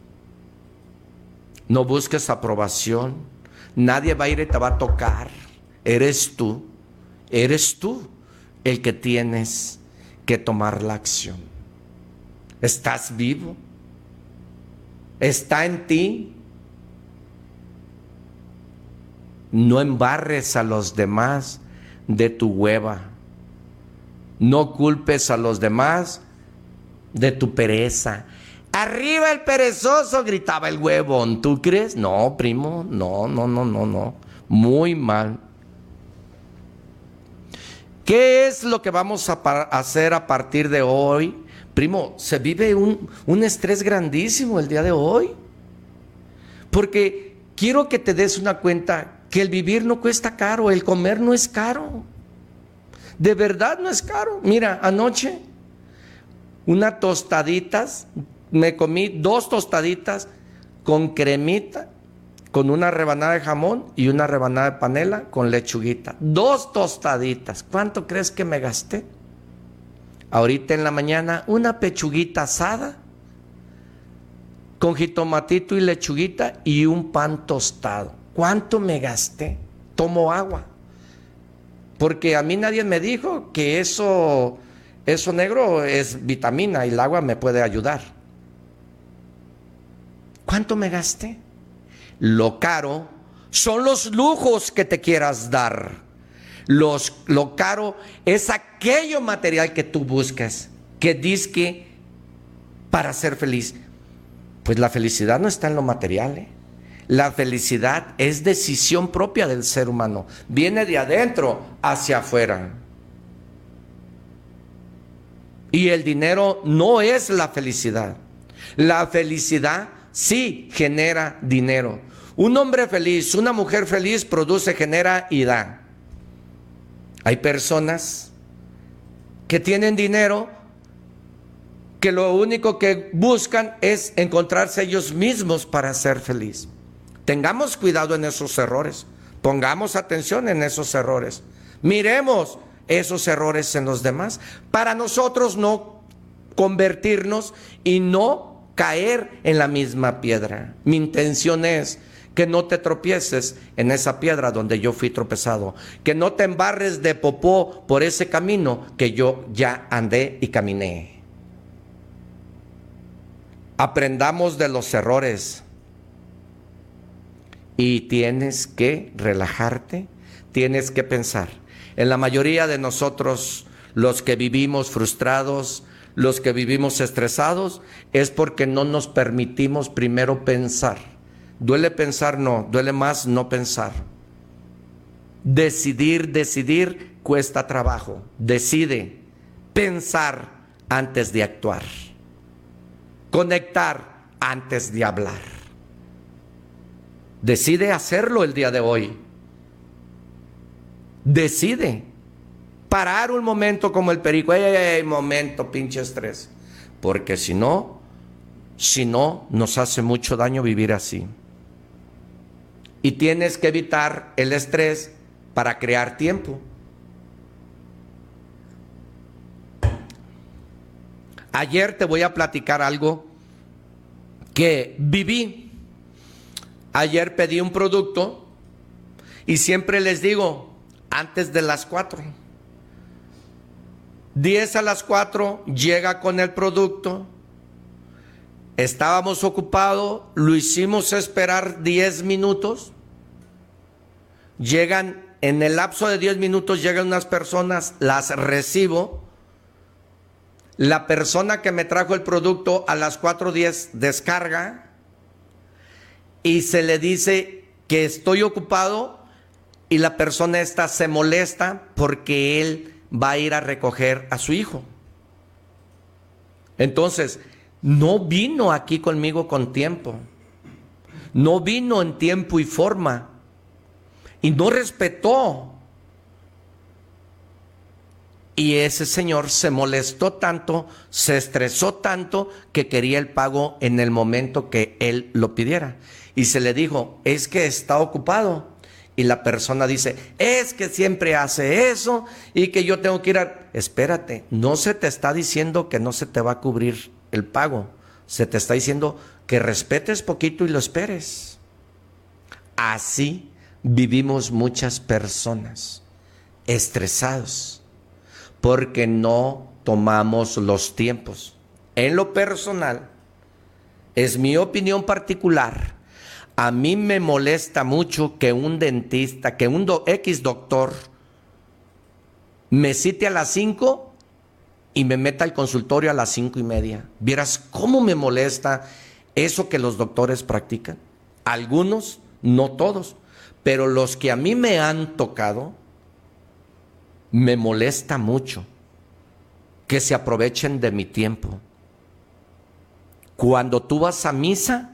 No busques aprobación. Nadie va a ir y te va a tocar. Eres tú. Eres tú el que tienes que tomar la acción. Estás vivo. Está en ti. No embarres a los demás de tu hueva. No culpes a los demás de tu pereza. Arriba el perezoso, gritaba el huevón. ¿Tú crees? No, primo, no, no, no, no, no. Muy mal. ¿Qué es lo que vamos a hacer a partir de hoy? Primo, se vive un, un estrés grandísimo el día de hoy. Porque quiero que te des una cuenta que el vivir no cuesta caro, el comer no es caro. De verdad no es caro. Mira, anoche unas tostaditas, me comí dos tostaditas con cremita, con una rebanada de jamón y una rebanada de panela con lechuguita. Dos tostaditas. ¿Cuánto crees que me gasté? Ahorita en la mañana una pechuguita asada con jitomatito y lechuguita y un pan tostado. ¿Cuánto me gasté? Tomo agua. Porque a mí nadie me dijo que eso, eso negro es vitamina y el agua me puede ayudar. ¿Cuánto me gasté? Lo caro son los lujos que te quieras dar. Los, lo caro es aquello material que tú buscas, que que para ser feliz. Pues la felicidad no está en lo material. ¿eh? La felicidad es decisión propia del ser humano. Viene de adentro hacia afuera. Y el dinero no es la felicidad. La felicidad sí genera dinero. Un hombre feliz, una mujer feliz produce, genera y da. Hay personas que tienen dinero que lo único que buscan es encontrarse ellos mismos para ser feliz. Tengamos cuidado en esos errores. Pongamos atención en esos errores. Miremos esos errores en los demás para nosotros no convertirnos y no caer en la misma piedra. Mi intención es que no te tropieces en esa piedra donde yo fui tropezado, que no te embarres de popó por ese camino que yo ya andé y caminé. Aprendamos de los errores y tienes que relajarte, tienes que pensar. En la mayoría de nosotros, los que vivimos frustrados, los que vivimos estresados, es porque no nos permitimos primero pensar. Duele pensar, no, duele más no pensar. Decidir, decidir cuesta trabajo. Decide pensar antes de actuar. Conectar antes de hablar. Decide hacerlo el día de hoy. Decide parar un momento como el perico. ¡Ey, ey, momento, pinche estrés! Porque si no, si no, nos hace mucho daño vivir así. Y tienes que evitar el estrés para crear tiempo. Ayer te voy a platicar algo que viví Ayer pedí un producto y siempre les digo, antes de las 4. 10 a las 4 llega con el producto. Estábamos ocupados, lo hicimos esperar 10 minutos. Llegan, en el lapso de 10 minutos llegan unas personas, las recibo. La persona que me trajo el producto a las 4.10 descarga y se le dice que estoy ocupado y la persona esta se molesta porque él va a ir a recoger a su hijo. Entonces, no vino aquí conmigo con tiempo. No vino en tiempo y forma. Y no respetó. Y ese señor se molestó tanto, se estresó tanto que quería el pago en el momento que él lo pidiera y se le dijo, es que está ocupado. Y la persona dice, es que siempre hace eso y que yo tengo que ir a... Espérate, no se te está diciendo que no se te va a cubrir el pago. Se te está diciendo que respetes poquito y lo esperes. Así vivimos muchas personas estresados porque no tomamos los tiempos. En lo personal, es mi opinión particular a mí me molesta mucho que un dentista, que un X doctor me cite a las 5 y me meta al consultorio a las cinco y media. Vieras cómo me molesta eso que los doctores practican. Algunos, no todos, pero los que a mí me han tocado, me molesta mucho que se aprovechen de mi tiempo. cuando tú vas a misa,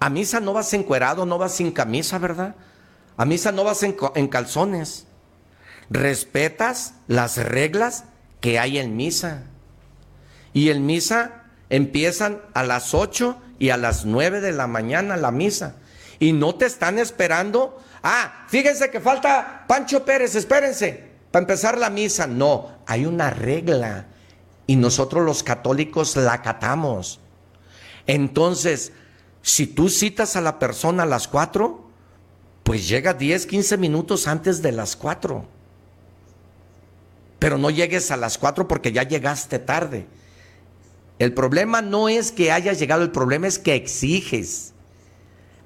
a misa no vas encuerado, no vas sin camisa, ¿verdad? A misa no vas en, en calzones. Respetas las reglas que hay en misa. Y en misa empiezan a las 8 y a las 9 de la mañana la misa. Y no te están esperando. Ah, fíjense que falta Pancho Pérez, espérense, para empezar la misa. No, hay una regla. Y nosotros los católicos la acatamos. Entonces, si tú citas a la persona a las 4, pues llega 10, 15 minutos antes de las 4. Pero no llegues a las 4 porque ya llegaste tarde. El problema no es que hayas llegado, el problema es que exiges.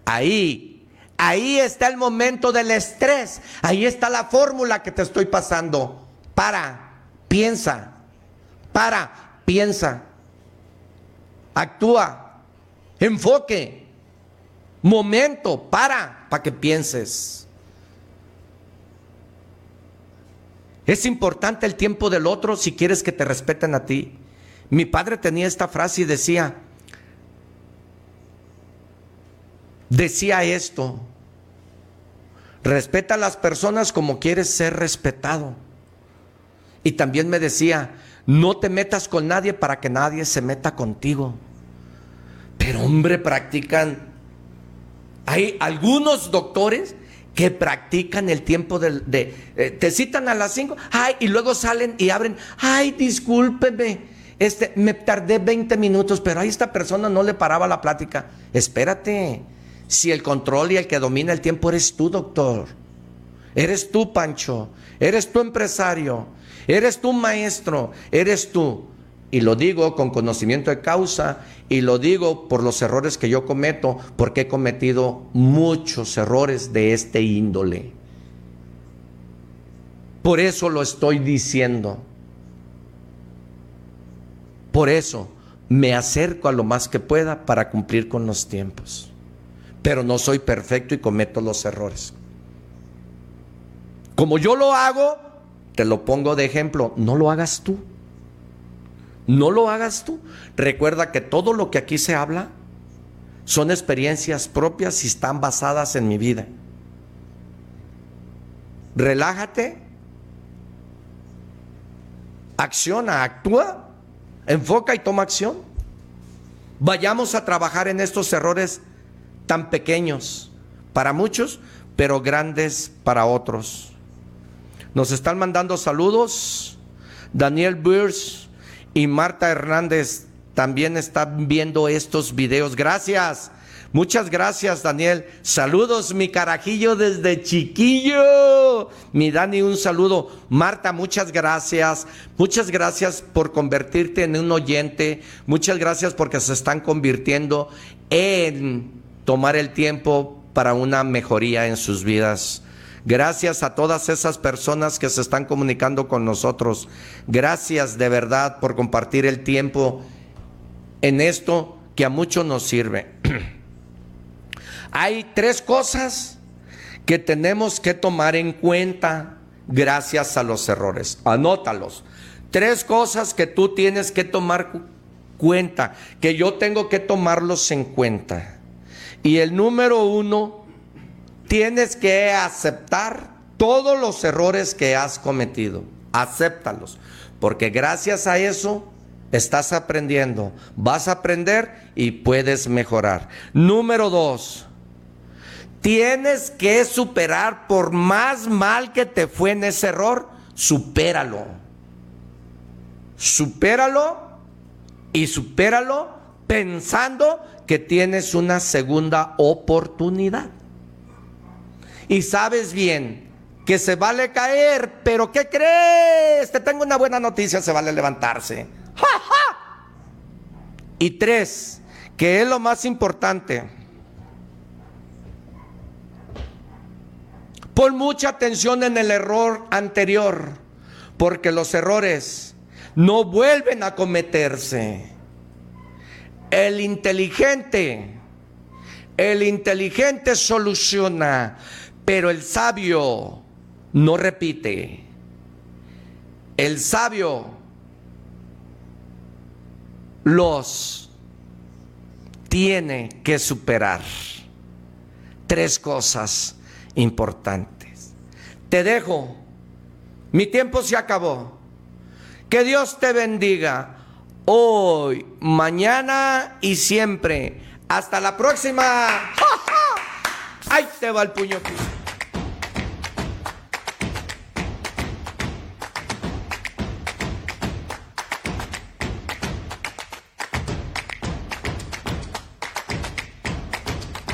Ahí, ahí está el momento del estrés. Ahí está la fórmula que te estoy pasando. Para, piensa, para, piensa, actúa, enfoque, momento, para, para que pienses. Es importante el tiempo del otro si quieres que te respeten a ti. Mi padre tenía esta frase y decía, decía esto, respeta a las personas como quieres ser respetado. Y también me decía, no te metas con nadie para que nadie se meta contigo. Pero hombre, practican, hay algunos doctores que practican el tiempo de, eh, te citan a las 5, ay, y luego salen y abren, ay, discúlpeme, este, me tardé 20 minutos, pero a esta persona no le paraba la plática. Espérate, si el control y el que domina el tiempo eres tú, doctor. Eres tú, Pancho. Eres tú, empresario. Eres tú, maestro. Eres tú. Y lo digo con conocimiento de causa y lo digo por los errores que yo cometo, porque he cometido muchos errores de este índole. Por eso lo estoy diciendo. Por eso me acerco a lo más que pueda para cumplir con los tiempos. Pero no soy perfecto y cometo los errores. Como yo lo hago, te lo pongo de ejemplo, no lo hagas tú. No lo hagas tú. Recuerda que todo lo que aquí se habla son experiencias propias y están basadas en mi vida. Relájate, acciona, actúa Enfoca y toma acción. Vayamos a trabajar en estos errores tan pequeños para muchos, pero grandes para otros. Nos están mandando saludos. Daniel Burs y Marta Hernández también están viendo estos videos. Gracias. Muchas gracias, Daniel. Saludos, mi carajillo desde chiquillo. Mi Dani, un saludo. Marta, muchas gracias. Muchas gracias por convertirte en un oyente. Muchas gracias porque se están convirtiendo en tomar el tiempo para una mejoría en sus vidas. Gracias a todas esas personas que se están comunicando con nosotros. Gracias de verdad por compartir el tiempo en esto que a muchos nos sirve. Hay tres cosas que tenemos que tomar en cuenta gracias a los errores. Anótalos. Tres cosas que tú tienes que tomar cuenta, que yo tengo que tomarlos en cuenta. Y el número uno, tienes que aceptar todos los errores que has cometido. Acéptalos. Porque gracias a eso estás aprendiendo. Vas a aprender y puedes mejorar. Número dos, tienes que superar por más mal que te fue en ese error, supéralo. Supéralo y supéralo pensando que tienes una segunda oportunidad. Y sabes bien que se vale caer, pero ¿qué crees? Te tengo una buena noticia, se vale levantarse. Y tres, que es lo más importante Pon mucha atención en el error anterior, porque los errores no vuelven a cometerse. El inteligente, el inteligente soluciona, pero el sabio no repite. El sabio los tiene que superar. Tres cosas importantes. Te dejo. Mi tiempo se acabó. Que Dios te bendiga hoy, mañana y siempre. Hasta la próxima. ¡Ahí te va el puño!